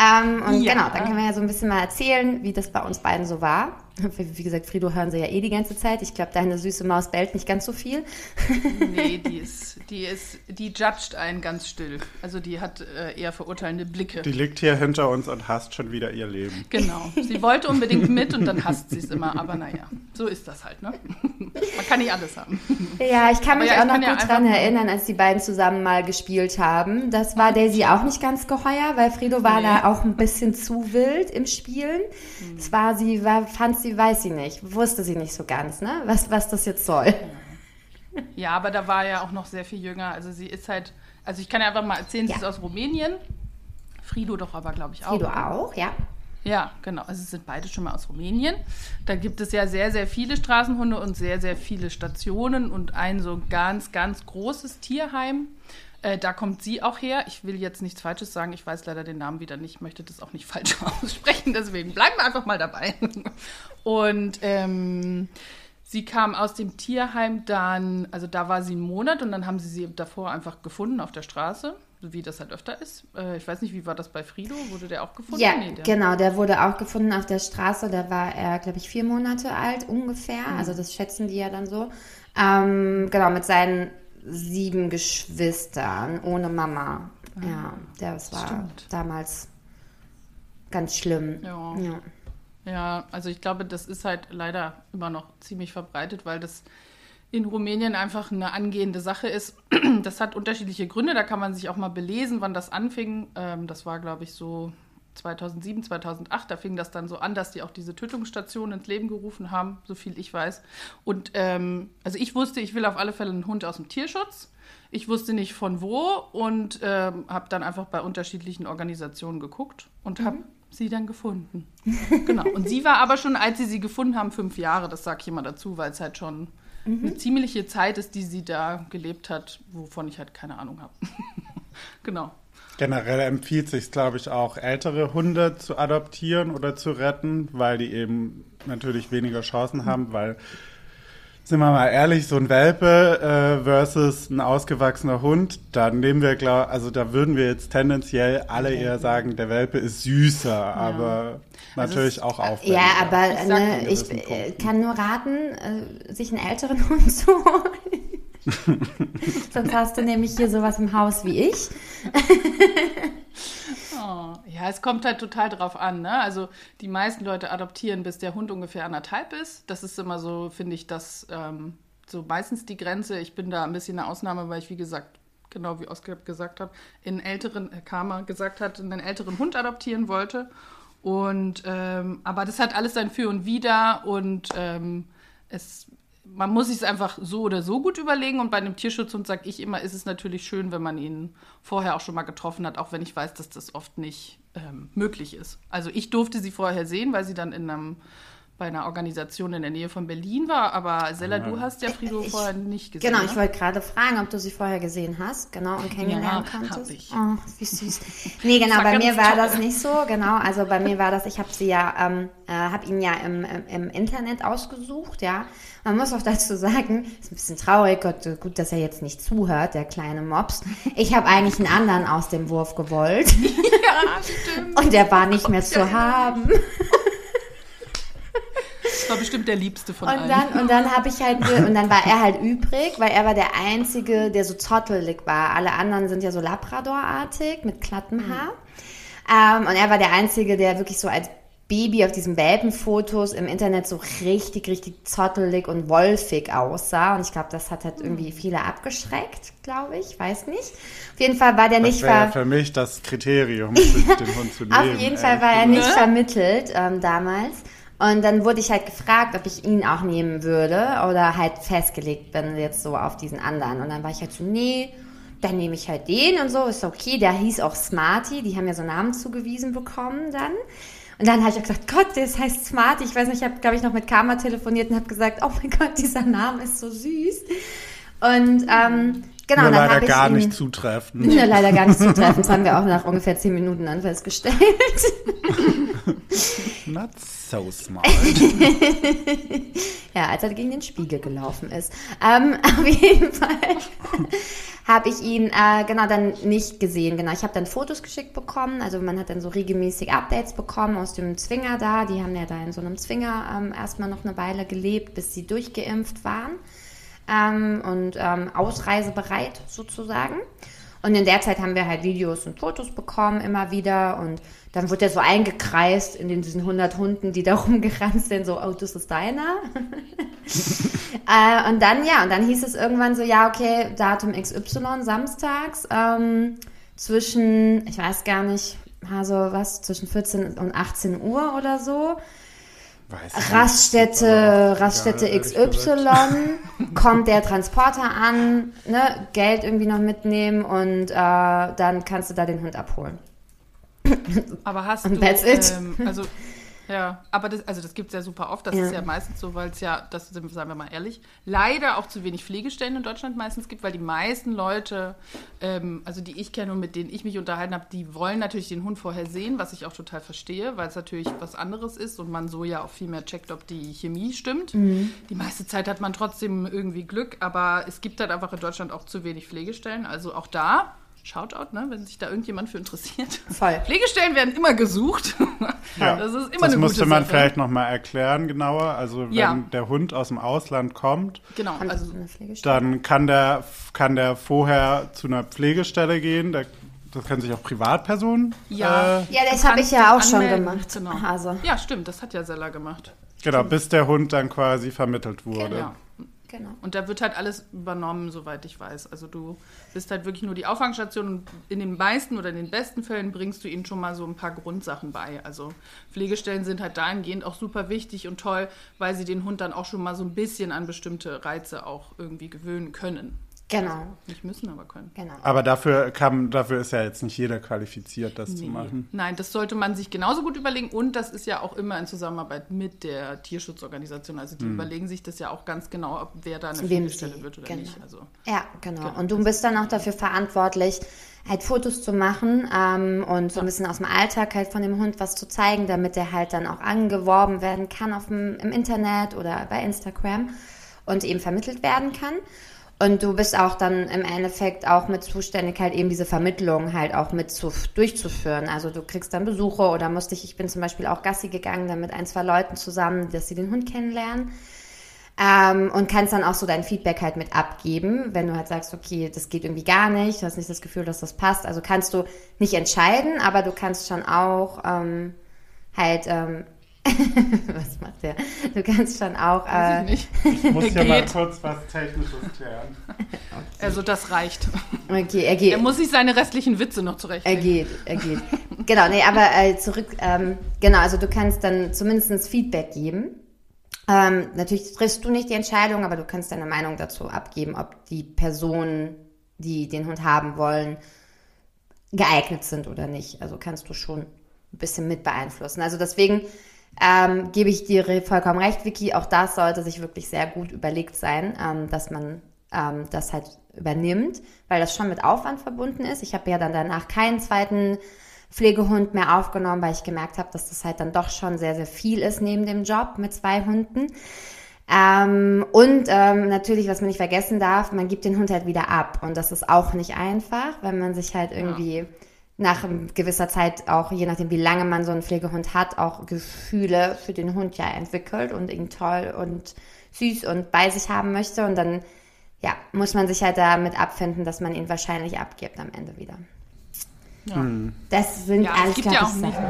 [SPEAKER 1] Ähm, und
[SPEAKER 4] Ja.
[SPEAKER 1] genau, dann können wir ja so ein bisschen mal erzählen, wie das bei uns beiden so war. Wie gesagt, Frido hören sie ja eh die ganze Zeit. Ich glaube, deine süße Maus bellt nicht ganz so viel.
[SPEAKER 4] Nee, die ist, die ist, die judgt einen ganz still. Also die hat äh, eher verurteilende Blicke.
[SPEAKER 3] Die liegt hier hinter uns und hasst schon wieder ihr Leben.
[SPEAKER 4] Genau. Sie wollte unbedingt mit und dann hasst sie es immer. Aber naja, so ist das halt, ne? Man kann nicht alles haben.
[SPEAKER 1] Ja, ich kann mich
[SPEAKER 4] ja,
[SPEAKER 1] auch noch
[SPEAKER 4] kann ja
[SPEAKER 1] gut
[SPEAKER 4] einfach
[SPEAKER 1] dran erinnern, als die beiden zusammen mal gespielt haben. Das war Daisy auch nicht ganz geheuer, weil Frido war
[SPEAKER 4] Nee.
[SPEAKER 1] da auch ein bisschen zu wild im Spielen. Es war sie, war, fand sie, weiß sie nicht, wusste sie nicht so ganz, ne? Was, was das jetzt soll.
[SPEAKER 4] Ja, aber da war ja auch noch sehr viel jünger. Also sie ist halt, also ich kann ja einfach mal erzählen, sie
[SPEAKER 1] Ja.
[SPEAKER 4] ist aus Rumänien. Frido doch aber, glaube ich, auch.
[SPEAKER 1] Frido auch, ja.
[SPEAKER 4] Ja, genau. Also es sind beide schon mal aus Rumänien. Da gibt es ja sehr, sehr viele Straßenhunde und sehr, sehr viele Stationen und ein so ganz, ganz großes Tierheim. Äh, da kommt sie auch her. Ich will jetzt nichts Falsches sagen. Ich weiß leider den Namen wieder nicht. Ich möchte das auch nicht falsch aussprechen. Deswegen bleiben wir einfach mal dabei. Und ähm, sie kam aus dem Tierheim dann, also da war sie einen Monat und dann haben sie sie davor einfach gefunden auf der Straße, wie das halt öfter ist. Äh, ich weiß nicht, wie war das bei Frido? Wurde der auch gefunden?
[SPEAKER 1] Ja,
[SPEAKER 4] Nee, der-
[SPEAKER 1] genau, der wurde auch gefunden auf der Straße. Da war er, glaube ich, vier Monate alt ungefähr.
[SPEAKER 4] Mhm.
[SPEAKER 1] Also das schätzen die ja dann so. Ähm, genau, mit seinen sieben Geschwistern, ohne Mama. Ja, das war
[SPEAKER 4] Stimmt.
[SPEAKER 1] damals ganz schlimm.
[SPEAKER 4] Ja.
[SPEAKER 1] Ja.
[SPEAKER 4] Ja, also ich glaube, das ist halt leider immer noch ziemlich verbreitet, weil das in Rumänien einfach eine angehende Sache ist. Das hat unterschiedliche Gründe, da kann man sich auch mal belesen, wann das anfing. Ähm, das war, glaube ich, so 2007, 2008, da fing das dann so an, dass die auch diese Tötungsstationen ins Leben gerufen haben, so viel ich weiß. Und ähm, also ich wusste, ich will auf alle Fälle einen Hund aus dem Tierschutz. Ich wusste nicht von wo und ähm, habe dann einfach bei unterschiedlichen Organisationen geguckt und habe sie dann gefunden. genau. Und sie war aber schon, als sie sie gefunden haben, fünf Jahre. Das sage ich immer dazu, weil es halt schon eine ziemliche Zeit ist, die sie da gelebt hat, wovon ich halt keine Ahnung habe. genau.
[SPEAKER 3] Generell empfiehlt sich, glaube ich, auch ältere Hunde zu adoptieren oder zu retten, weil die eben natürlich weniger Chancen haben, weil sind wir mal ehrlich, so ein Welpe äh, versus ein ausgewachsener Hund, da nehmen wir, glaub, also da würden wir jetzt tendenziell alle eher sagen, der Welpe ist süßer, aber natürlich
[SPEAKER 4] es-
[SPEAKER 3] auch aufwendiger.
[SPEAKER 1] Ja, aber
[SPEAKER 4] Ich
[SPEAKER 1] ne, ich äh, kann nur raten, äh, sich einen älteren Hund zu holen. Sonst hast du nämlich hier sowas im Haus wie ich.
[SPEAKER 4] Ja, es kommt halt total drauf an. Ne? Also die meisten Leute adoptieren, bis der Hund ungefähr anderthalb ist. Das ist immer so, finde ich, das ähm, so meistens die Grenze. Ich bin da ein bisschen eine Ausnahme, weil ich, wie gesagt, genau wie Oskar gesagt hat, in älteren, äh, Karma gesagt hat, einen älteren Hund adoptieren wollte. Und ähm, aber das hat alles sein Für und Wider und ähm, es man muss sich es einfach so oder so gut überlegen. Und bei einem Tierschutzhund sage ich immer, ist es natürlich schön, wenn man ihn vorher auch schon mal getroffen hat, auch wenn ich weiß, dass das oft nicht ähm, möglich ist. Also ich durfte sie vorher sehen, weil sie dann in einem, bei einer Organisation in der Nähe von Berlin war. Aber Sella, du hast ja Frido
[SPEAKER 1] Ich-
[SPEAKER 4] vorher nicht gesehen.
[SPEAKER 1] Genau,
[SPEAKER 4] ne?
[SPEAKER 1] ich wollte gerade fragen, ob du sie vorher gesehen hast, genau, und kennengelernt
[SPEAKER 4] Ja,
[SPEAKER 1] konntest.
[SPEAKER 4] hab ich.
[SPEAKER 1] Oh, wie süß. Nee, genau, bei mir war
[SPEAKER 4] toll.
[SPEAKER 1] das nicht so, genau. Also bei mir war das, ich habe sie ja, ähm, äh, habe ihn ja im, im, im Internet ausgesucht, ja. Man muss auch dazu sagen, ist ein bisschen traurig, Gott, gut, dass er jetzt nicht zuhört, der kleine Mops. Ich habe eigentlich einen anderen aus dem Wurf gewollt
[SPEAKER 4] Ja, stimmt.
[SPEAKER 1] und der war nicht mehr zu haben.
[SPEAKER 4] Das war bestimmt der liebste von
[SPEAKER 1] Und
[SPEAKER 4] allen.
[SPEAKER 1] dann, und dann habe ich halt, und dann war er halt übrig, weil er war der Einzige, der so zottelig war. Alle anderen sind ja so Labrador-artig mit glattem Haar. Ähm, und er war der Einzige, der wirklich so als Baby auf diesen Welpenfotos im Internet so richtig, richtig zottelig und wolfig aussah. Und ich glaube, das hat halt irgendwie viele abgeschreckt, glaube ich. Weiß nicht. Auf jeden Fall war der
[SPEAKER 3] das
[SPEAKER 1] nicht ver
[SPEAKER 3] für mich das Kriterium, den Hund zu nehmen.
[SPEAKER 1] auf jeden Fall war er nicht
[SPEAKER 4] Ne?
[SPEAKER 1] vermittelt ähm, damals. Und dann wurde ich halt gefragt, ob ich ihn auch nehmen würde oder halt festgelegt bin jetzt so auf diesen anderen. Und dann war ich halt so, nee, dann nehme ich halt den und so, ist okay. Der hieß auch Smarty, die haben ja so Namen zugewiesen bekommen dann. Und dann habe ich auch gesagt, Gott, das heißt Smarty. Ich weiß nicht, ich habe, glaube ich, noch mit Karma telefoniert und habe gesagt, oh mein Gott, dieser Name ist so süß. Und ähm, genau,
[SPEAKER 3] Nur leider gar
[SPEAKER 1] ihn,
[SPEAKER 3] nicht zutreffend.
[SPEAKER 1] ja, leider gar nicht zutreffend. Das haben wir auch nach ungefähr zehn Minuten dann festgestellt.
[SPEAKER 3] Not so smart.
[SPEAKER 1] Ja, als er gegen den Spiegel gelaufen ist. Ähm, auf jeden Fall habe ich ihn äh, genau dann nicht gesehen. Genau, ich habe dann Fotos geschickt bekommen. Also man hat dann so regelmäßig Updates bekommen aus dem Zwinger da. Die haben ja da in so einem Zwinger ähm, erstmal noch eine Weile gelebt, bis sie durchgeimpft waren ähm, und ähm, ausreisebereit sozusagen. Und in der Zeit haben wir halt Videos und Fotos bekommen, immer wieder. Und dann wurde er so eingekreist in den, diesen 100 Hunden, die da rumgerannt sind, so, oh, das ist deiner. äh, und dann, ja, und dann hieß es irgendwann so, ja, okay, Datum XY, samstags, ähm, zwischen, ich weiß gar nicht, also was, zwischen 14 und 18 Uhr oder so.
[SPEAKER 3] Weiß
[SPEAKER 1] Raststätte,
[SPEAKER 3] nicht.
[SPEAKER 1] Raststätte
[SPEAKER 3] ehrlich
[SPEAKER 1] XY, kommt der Transporter an, ne, Geld irgendwie noch mitnehmen und äh, dann kannst du da den Hund abholen.
[SPEAKER 4] Aber hast
[SPEAKER 1] Und
[SPEAKER 4] du,
[SPEAKER 1] that's it.
[SPEAKER 4] Ähm, also, ja, aber das, also das gibt es ja super oft. Das
[SPEAKER 1] Ja.
[SPEAKER 4] ist ja meistens so, weil es ja, das sind, sagen wir mal ehrlich, leider auch zu wenig Pflegestellen in Deutschland meistens gibt, weil die meisten Leute, ähm, also die ich kenne und mit denen ich mich unterhalten habe, die wollen natürlich den Hund vorher sehen, was ich auch total verstehe, weil es natürlich was anderes ist und man so ja auch viel mehr checkt, ob die Chemie stimmt.
[SPEAKER 1] Mhm.
[SPEAKER 4] Die meiste Zeit hat man trotzdem irgendwie Glück, aber es gibt halt einfach in Deutschland auch zu wenig Pflegestellen. Also auch da Shoutout, ne, wenn sich da irgendjemand für interessiert.
[SPEAKER 1] Voll.
[SPEAKER 4] Pflegestellen werden immer gesucht.
[SPEAKER 3] Ja.
[SPEAKER 4] Das ist immer
[SPEAKER 3] das
[SPEAKER 4] eine
[SPEAKER 3] musste
[SPEAKER 4] gute
[SPEAKER 3] man
[SPEAKER 4] Sache.
[SPEAKER 3] vielleicht nochmal erklären genauer. Also wenn
[SPEAKER 4] Ja.
[SPEAKER 3] der Hund aus dem Ausland kommt,
[SPEAKER 4] Genau, also
[SPEAKER 3] dann kann der, kann der vorher zu einer Pflegestelle gehen. Der, das können sich auch Privatpersonen.
[SPEAKER 4] Ja.
[SPEAKER 3] Äh,
[SPEAKER 1] Ja, das habe ich ja auch schon gemacht.
[SPEAKER 4] Genau.
[SPEAKER 1] Also,
[SPEAKER 4] Ja, stimmt, das hat ja Sella gemacht.
[SPEAKER 3] genau, bis der Hund dann quasi vermittelt wurde.
[SPEAKER 4] Ja.
[SPEAKER 1] Genau.
[SPEAKER 4] Und da wird halt alles übernommen, soweit ich weiß. Also du bist halt wirklich nur die Auffangstation und in den meisten oder in den besten Fällen bringst du ihnen schon mal so ein paar Grundsachen bei. Also Pflegestellen sind halt dahingehend auch super wichtig und toll, weil sie den Hund dann auch schon mal so ein bisschen an bestimmte Reize auch irgendwie gewöhnen können.
[SPEAKER 1] Genau.
[SPEAKER 4] Nicht müssen, aber können.
[SPEAKER 1] Genau.
[SPEAKER 3] Aber dafür, kann, dafür ist ja jetzt nicht jeder qualifiziert, das zu
[SPEAKER 4] Nee.
[SPEAKER 3] machen.
[SPEAKER 4] Nein, das sollte man sich genauso gut überlegen und das ist ja auch immer in Zusammenarbeit mit der Tierschutzorganisation. Also die überlegen sich das ja auch ganz genau, ob wer da eine Pflegestelle wird oder
[SPEAKER 1] genau.
[SPEAKER 4] nicht. Also
[SPEAKER 1] Ja, genau.
[SPEAKER 4] Genau.
[SPEAKER 1] Und du bist dann auch dafür verantwortlich, halt Fotos zu machen ähm, und so ein bisschen aus dem Alltag halt von dem Hund was zu zeigen, damit er halt dann auch angeworben werden kann auf dem, im Internet oder bei Instagram und eben vermittelt werden kann. Und du bist auch dann im Endeffekt auch mit zuständig, halt eben diese Vermittlung halt auch mit zu, durchzuführen. Also du kriegst dann Besuche oder musst dich, ich bin zum Beispiel auch Gassi gegangen, dann mit ein, zwei Leuten zusammen, dass sie den Hund kennenlernen. Ähm, und kannst dann auch so dein Feedback halt mit abgeben, wenn du halt sagst, okay, das geht irgendwie gar nicht, du hast nicht das Gefühl, dass das passt. Also kannst du nicht entscheiden, aber du kannst schon auch ähm, halt, ähm, was macht der? Du kannst schon auch,
[SPEAKER 4] weiß
[SPEAKER 1] äh,
[SPEAKER 4] ich nicht.
[SPEAKER 3] Ich muss hier mal kurz was Technisches klären.
[SPEAKER 4] Also das reicht.
[SPEAKER 1] okay, er geht.
[SPEAKER 4] Er muss sich seine restlichen Witze noch
[SPEAKER 1] Er
[SPEAKER 4] zurechtlegen.
[SPEAKER 1] geht, er geht. genau, nee, aber äh, zurück, ähm, genau, also du kannst dann zumindest Feedback geben. Ähm, natürlich triffst du nicht die Entscheidung, aber du kannst deine Meinung dazu abgeben, ob die Personen, die den Hund haben wollen, geeignet sind oder nicht. Also kannst du schon ein bisschen mit beeinflussen. Also deswegen ähm, gebe ich dir vollkommen recht, Vicky. Auch das sollte sich wirklich sehr gut überlegt sein, ähm, dass man ähm, das halt übernimmt, weil das schon mit Aufwand verbunden ist. Ich habe ja dann danach keinen zweiten Pflegehund mehr aufgenommen, weil ich gemerkt habe, dass das halt dann doch schon sehr, sehr viel ist neben dem Job mit zwei Hunden. Ähm, und ähm, natürlich, was man nicht vergessen darf, man gibt den Hund halt wieder ab. Und das ist auch nicht einfach, wenn man sich halt irgendwie nach gewisser Zeit auch, je nachdem wie lange man so einen Pflegehund hat, auch Gefühle für den Hund ja entwickelt und ihn toll und süß und bei sich haben möchte. Und dann, ja, muss man sich halt damit abfinden, dass man ihn wahrscheinlich abgibt am Ende wieder.
[SPEAKER 4] Ja.
[SPEAKER 1] Das sind
[SPEAKER 4] Ja,
[SPEAKER 1] alles,
[SPEAKER 4] es gibt
[SPEAKER 1] glaub
[SPEAKER 4] ja
[SPEAKER 1] ich,
[SPEAKER 4] auch nicht
[SPEAKER 1] Sachen.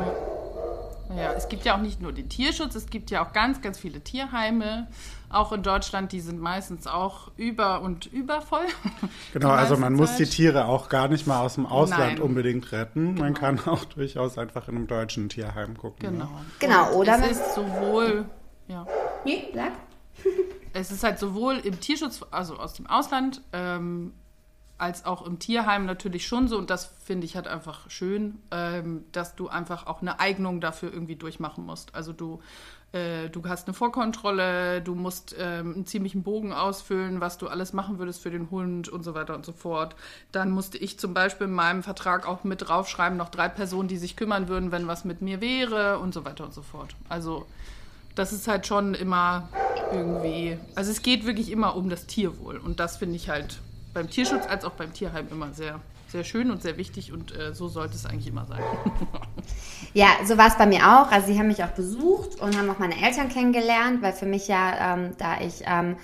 [SPEAKER 4] nur, ja, es gibt ja auch nicht nur den Tierschutz, es gibt ja auch ganz, ganz viele Tierheime, auch in Deutschland, die sind meistens auch über und übervoll.
[SPEAKER 3] Genau, also man muss die
[SPEAKER 4] Zeit.
[SPEAKER 3] Tiere auch gar nicht mal aus dem Ausland
[SPEAKER 4] Nein.
[SPEAKER 3] unbedingt retten. Man kann auch durchaus einfach in einem deutschen Tierheim gucken.
[SPEAKER 4] Genau.
[SPEAKER 3] Ne?
[SPEAKER 1] Genau,
[SPEAKER 4] Und
[SPEAKER 1] oder
[SPEAKER 4] Es ist sowohl, ja,
[SPEAKER 1] Nee, sag.
[SPEAKER 4] es ist halt sowohl im Tierschutz, also aus dem Ausland, ähm, als auch im Tierheim natürlich schon so. Und das finde ich halt einfach schön, ähm, dass du einfach auch eine Eignung dafür irgendwie durchmachen musst. Also du, äh, du hast eine Vorkontrolle, du musst ähm, einen ziemlichen Bogen ausfüllen, was du alles machen würdest für den Hund und so weiter und so fort. Dann musste ich zum Beispiel in meinem Vertrag auch mit draufschreiben, noch drei Personen, die sich kümmern würden, wenn was mit mir wäre und so weiter und so fort. Also das ist halt schon immer irgendwie, also es geht wirklich immer um das Tierwohl und das finde ich halt beim Tierschutz als auch beim Tierheim immer sehr, sehr schön und sehr wichtig und äh, so sollte es eigentlich immer sein.
[SPEAKER 1] Ja, so war es bei mir auch. Also sie haben mich auch besucht und haben auch meine Eltern kennengelernt, weil für mich ja, ähm, da ich ähm,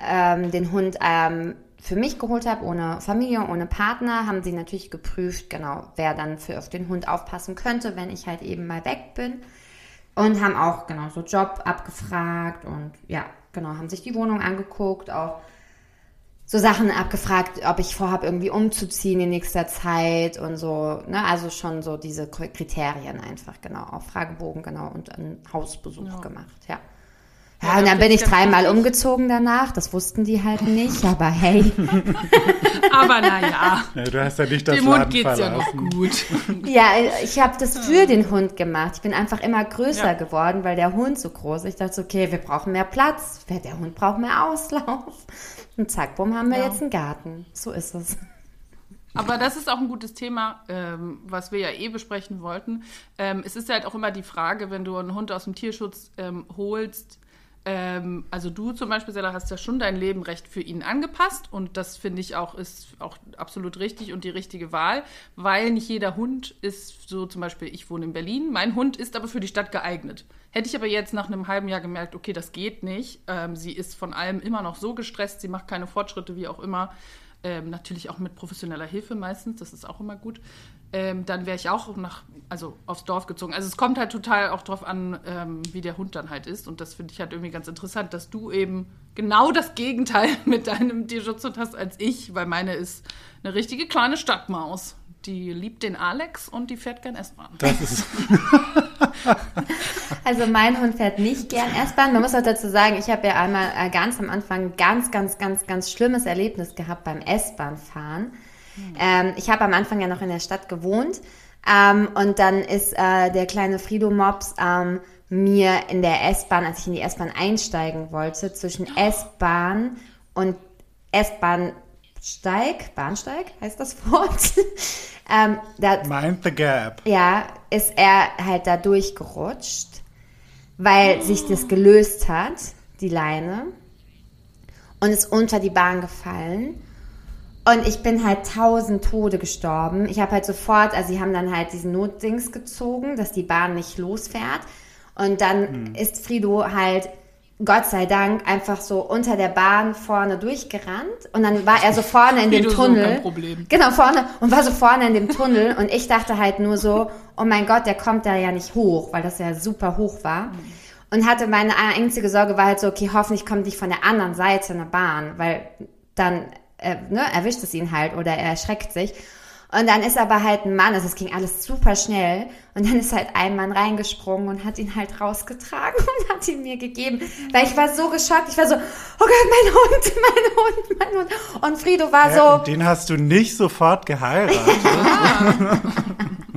[SPEAKER 1] ähm, den Hund ähm, für mich geholt habe, ohne Familie, ohne Partner, haben sie natürlich geprüft, genau, wer dann für auf den Hund aufpassen könnte, wenn ich halt eben mal weg bin. Und haben auch genau so Job abgefragt und ja, genau, haben sich die Wohnung angeguckt, auch so Sachen abgefragt, ob ich vorhabe, irgendwie umzuziehen in nächster Zeit und so, ne, also schon so diese Kriterien einfach, genau, auf Fragebogen, genau, und einen Hausbesuch
[SPEAKER 4] Ja.
[SPEAKER 1] gemacht, ja.
[SPEAKER 4] Ja,
[SPEAKER 1] Ja, und dann bin ich dreimal umgezogen danach, das wussten die halt nicht, aber hey,
[SPEAKER 4] Aber naja,
[SPEAKER 3] Ja, du hast ja nicht das
[SPEAKER 4] dem Hund geht es ja noch
[SPEAKER 3] verlassen.
[SPEAKER 4] gut.
[SPEAKER 1] ja, ich habe das für den Hund gemacht. Ich bin einfach immer größer
[SPEAKER 4] Ja.
[SPEAKER 1] geworden, weil der Hund so groß ist. Ich dachte, so, okay, wir brauchen mehr Platz, der Hund braucht mehr Auslauf. Und zack, bumm, haben wir
[SPEAKER 4] Ja.
[SPEAKER 1] jetzt einen Garten. So ist es.
[SPEAKER 4] Aber das ist auch ein gutes Thema, ähm, was wir ja eh besprechen wollten. Ähm, es ist halt auch immer die Frage, wenn du einen Hund aus dem Tierschutz ähm, holst, Ähm, also du zum Beispiel, Sella, hast ja schon dein Leben recht für ihn angepasst und das finde ich auch ist auch absolut richtig und die richtige Wahl, weil nicht jeder Hund ist so zum Beispiel, ich wohne in Berlin, mein Hund ist aber für die Stadt geeignet. Hätte ich aber jetzt nach einem halben Jahr gemerkt, okay, das geht nicht, ähm, sie ist von allem immer noch so gestresst, sie macht keine Fortschritte, wie auch immer, ähm, natürlich auch mit professioneller Hilfe meistens, das ist auch immer gut. Ähm, dann wäre ich auch nach, also aufs Dorf gezogen. Also es kommt halt total auch drauf an, ähm, wie der Hund dann halt ist. Und das finde ich halt irgendwie ganz interessant, dass du eben genau das Gegenteil mit deinem Tierschutzhund hast als ich, weil meine ist eine richtige kleine Stadtmaus. Die liebt den Alex und die fährt gern S-Bahn.
[SPEAKER 3] Das ist,
[SPEAKER 1] Also mein Hund fährt nicht gern S-Bahn. Man muss auch dazu sagen, ich habe ja einmal äh, ganz am Anfang ein ganz, ganz, ganz, ganz schlimmes Erlebnis gehabt beim Ähm, ich habe am Anfang ja noch in der Stadt gewohnt ähm, und dann ist äh, der kleine Frido Mops ähm, mir in der S-Bahn, als ich in die S-Bahn einsteigen wollte, zwischen S-Bahn und S-Bahn-Steig, Bahnsteig heißt das Wort, ähm, da,
[SPEAKER 3] mind the gap.
[SPEAKER 1] ja, ist er halt da durchgerutscht, weil sich das gelöst hat, die Leine, und ist unter die Bahn gefallen. Und ich bin halt tausend Tode gestorben. Ich habe halt sofort, also sie haben dann halt diesen Notdings gezogen, dass die Bahn nicht losfährt. Und dann ist Frido halt, Gott sei Dank, einfach so unter der Bahn vorne durchgerannt. Und dann war er so vorne in dem
[SPEAKER 4] Frido, so
[SPEAKER 1] Tunnel.
[SPEAKER 4] Problem.
[SPEAKER 1] Genau, vorne. Und war so vorne in dem Tunnel. Und ich dachte halt nur so, oh mein Gott, der kommt da ja nicht hoch, weil das ja super hoch war. Und hatte meine einzige Sorge war halt so, okay, hoffentlich kommt nicht von der anderen Seite eine Bahn, weil dann äh, ne, erwischt es ihn halt oder er erschreckt sich. Und dann ist aber halt ein Mann, also es ging alles super schnell. Und dann ist halt ein Mann reingesprungen und hat ihn halt rausgetragen und hat ihn mir gegeben. Weil ich war so geschockt. Ich war so, oh Gott, mein Hund, mein Hund, mein Hund. Und Frido war
[SPEAKER 3] Ja,
[SPEAKER 1] so,
[SPEAKER 3] und den hast du nicht sofort geheiratet.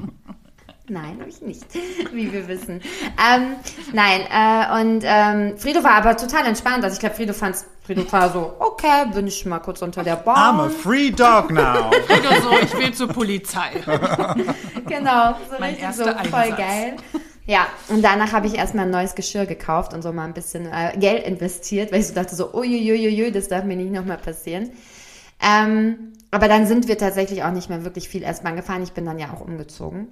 [SPEAKER 1] Nein, habe ich nicht, wie wir wissen. Ähm, nein, äh, und ähm, Frido war aber total entspannt. Also ich glaube, Frido fand Frido war so, okay, bin ich mal kurz unter der
[SPEAKER 3] I'm a
[SPEAKER 1] Bahn.
[SPEAKER 3] free dog now.
[SPEAKER 4] Frido so, ich will zur Polizei.
[SPEAKER 1] Genau, so
[SPEAKER 4] Mein
[SPEAKER 1] richtig so voll
[SPEAKER 4] Einsatz.
[SPEAKER 1] geil. Ja, und danach habe ich erstmal ein neues Geschirr gekauft und so mal ein bisschen äh, Geld investiert, weil ich so dachte so, uiuiuiui, das darf mir nicht nochmal passieren. Ähm, aber dann sind wir tatsächlich auch nicht mehr wirklich viel S-Bahn gefahren. Ich bin dann ja auch umgezogen.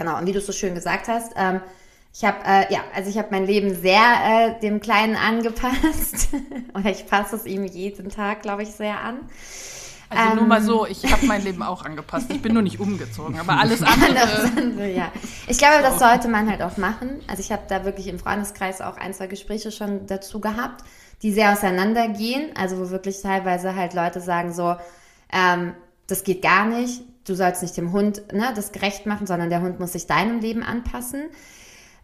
[SPEAKER 1] Genau, und wie du so schön gesagt hast, ähm, ich habe, äh, ja, also ich habe mein Leben sehr äh, dem Kleinen angepasst. Oder ich passe es ihm jeden Tag, glaube ich, sehr an.
[SPEAKER 4] Also nur
[SPEAKER 1] Ähm.
[SPEAKER 4] mal so, ich habe mein Leben auch angepasst. Ich bin nur nicht umgezogen, aber alles andere.
[SPEAKER 1] Andere, ja. Ich glaube, das sollte man halt auch machen. Also ich habe da wirklich im Freundeskreis auch ein, zwei Gespräche schon dazu gehabt, die sehr auseinandergehen. Also wo wirklich teilweise halt Leute sagen so, ähm, das geht gar nicht. Du sollst nicht dem Hund ne, das gerecht machen, sondern der Hund muss sich deinem Leben anpassen.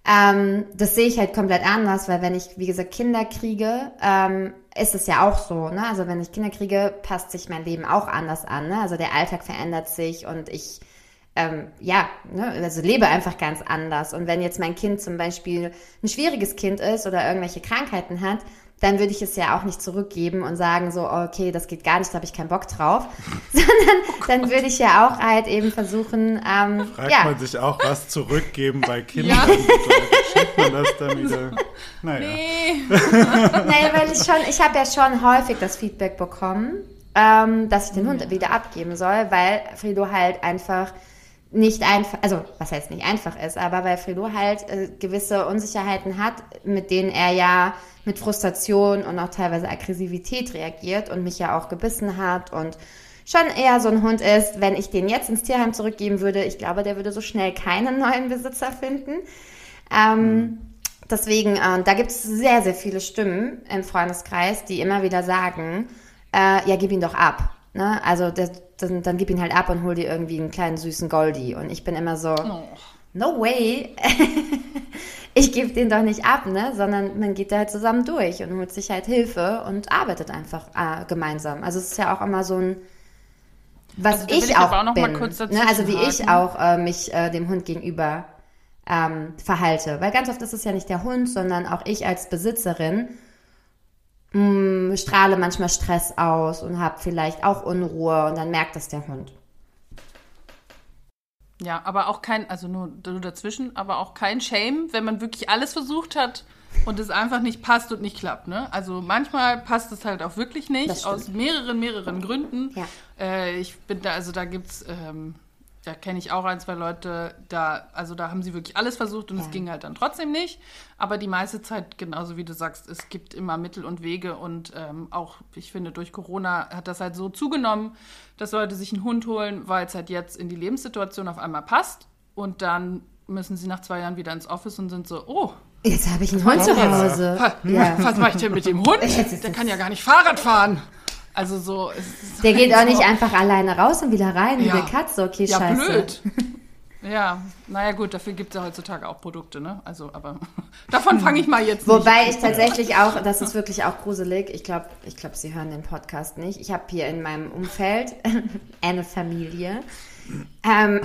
[SPEAKER 1] Ähm, das sehe ich halt komplett anders, weil wenn ich, wie gesagt, Kinder kriege, ähm, ist es ja auch so. Ne? Also wenn ich Kinder kriege, passt sich mein Leben auch anders an. Ne? Also der Alltag verändert sich und ich ähm, ja, ne, also lebe einfach ganz anders. Und wenn jetzt mein Kind zum Beispiel ein schwieriges Kind ist oder irgendwelche Krankheiten hat, dann würde ich es ja auch nicht zurückgeben und sagen so, okay, das geht gar nicht, da habe ich keinen Bock drauf. Sondern dann würde ich ja auch halt eben versuchen, ähm,
[SPEAKER 3] Fragt
[SPEAKER 1] ja,
[SPEAKER 3] man sich auch, was zurückgeben bei Kindern.
[SPEAKER 4] Ja.
[SPEAKER 3] Schickt man das dann wieder? Naja.
[SPEAKER 4] Nee.
[SPEAKER 1] Naja, weil ich schon, ich habe ja schon häufig das Feedback bekommen, ähm, dass ich den Hund wieder abgeben soll, weil Frido halt einfach nicht einfach, also was heißt nicht einfach ist, aber weil Frido halt äh, gewisse Unsicherheiten hat, mit denen er ja mit Frustration und auch teilweise Aggressivität reagiert und mich ja auch gebissen hat und schon eher so ein Hund ist, wenn ich den jetzt ins Tierheim zurückgeben würde, ich glaube, der würde so schnell keinen neuen Besitzer finden. Ähm, Deswegen, äh, da gibt es sehr, sehr viele Stimmen im Freundeskreis, die immer wieder sagen, äh, ja, gib ihn doch ab. Ne? Also das, dann, dann gib ihn halt ab und hol dir irgendwie einen kleinen süßen Goldie. Und ich bin immer so,
[SPEAKER 4] Oh.
[SPEAKER 1] no way, ich gebe den doch nicht ab, ne? sondern man geht da halt zusammen durch und holt sich halt Hilfe und arbeitet einfach äh, gemeinsam. Also es ist ja auch immer so ein, was
[SPEAKER 4] Also
[SPEAKER 1] ich, auch
[SPEAKER 4] auch
[SPEAKER 1] bin, ne? also wie ich auch äh, mich äh, dem Hund gegenüber ähm, verhalte. Weil ganz oft ist es ja nicht der Hund, sondern auch ich als Besitzerin mh, strahle manchmal Stress aus und habe vielleicht auch Unruhe und dann merkt das der Hund.
[SPEAKER 4] Ja, aber auch kein, also nur, nur dazwischen, aber auch kein Shame, wenn man wirklich alles versucht hat, und es einfach nicht passt und nicht klappt. Ne? Also manchmal passt es halt auch wirklich nicht, aus mehreren, mehreren Gründen.
[SPEAKER 1] Ja.
[SPEAKER 4] Äh, ich bin da, also da gibt's, ähm, da kenne ich auch ein, zwei Leute, da, also da haben sie wirklich alles versucht und
[SPEAKER 1] Ja.
[SPEAKER 4] es ging halt dann trotzdem nicht. Aber die meiste Zeit, genauso wie du sagst, es gibt immer Mittel und Wege und ähm, auch, ich finde, durch Corona hat das halt so zugenommen, dass Leute sich einen Hund holen, weil es halt jetzt in die Lebenssituation auf einmal passt und dann müssen sie nach zwei Jahren wieder ins Office und sind so, oh,
[SPEAKER 1] Jetzt habe ich einen Hund zu Hause.
[SPEAKER 4] was,
[SPEAKER 1] Ja.
[SPEAKER 4] was mache ich denn mit dem Hund? Der kann ja gar nicht Fahrrad fahren. Also so, es ist
[SPEAKER 1] Der geht
[SPEAKER 4] halt
[SPEAKER 1] auch
[SPEAKER 4] so-
[SPEAKER 1] nicht einfach alleine raus und wieder rein wie
[SPEAKER 4] Ja.
[SPEAKER 1] eine Katze. Okay,
[SPEAKER 4] Ja,
[SPEAKER 1] scheiße.
[SPEAKER 4] blöd. Ja, naja gut, dafür gibt es ja heutzutage auch Produkte, ne? Also, aber davon fange ich mal jetzt
[SPEAKER 1] Wobei
[SPEAKER 4] nicht
[SPEAKER 1] ich tatsächlich auch, das ist wirklich auch gruselig. Ich glaube, ich glaube, Sie hören den Podcast nicht. Ich habe hier in meinem Umfeld eine Familie, ähm,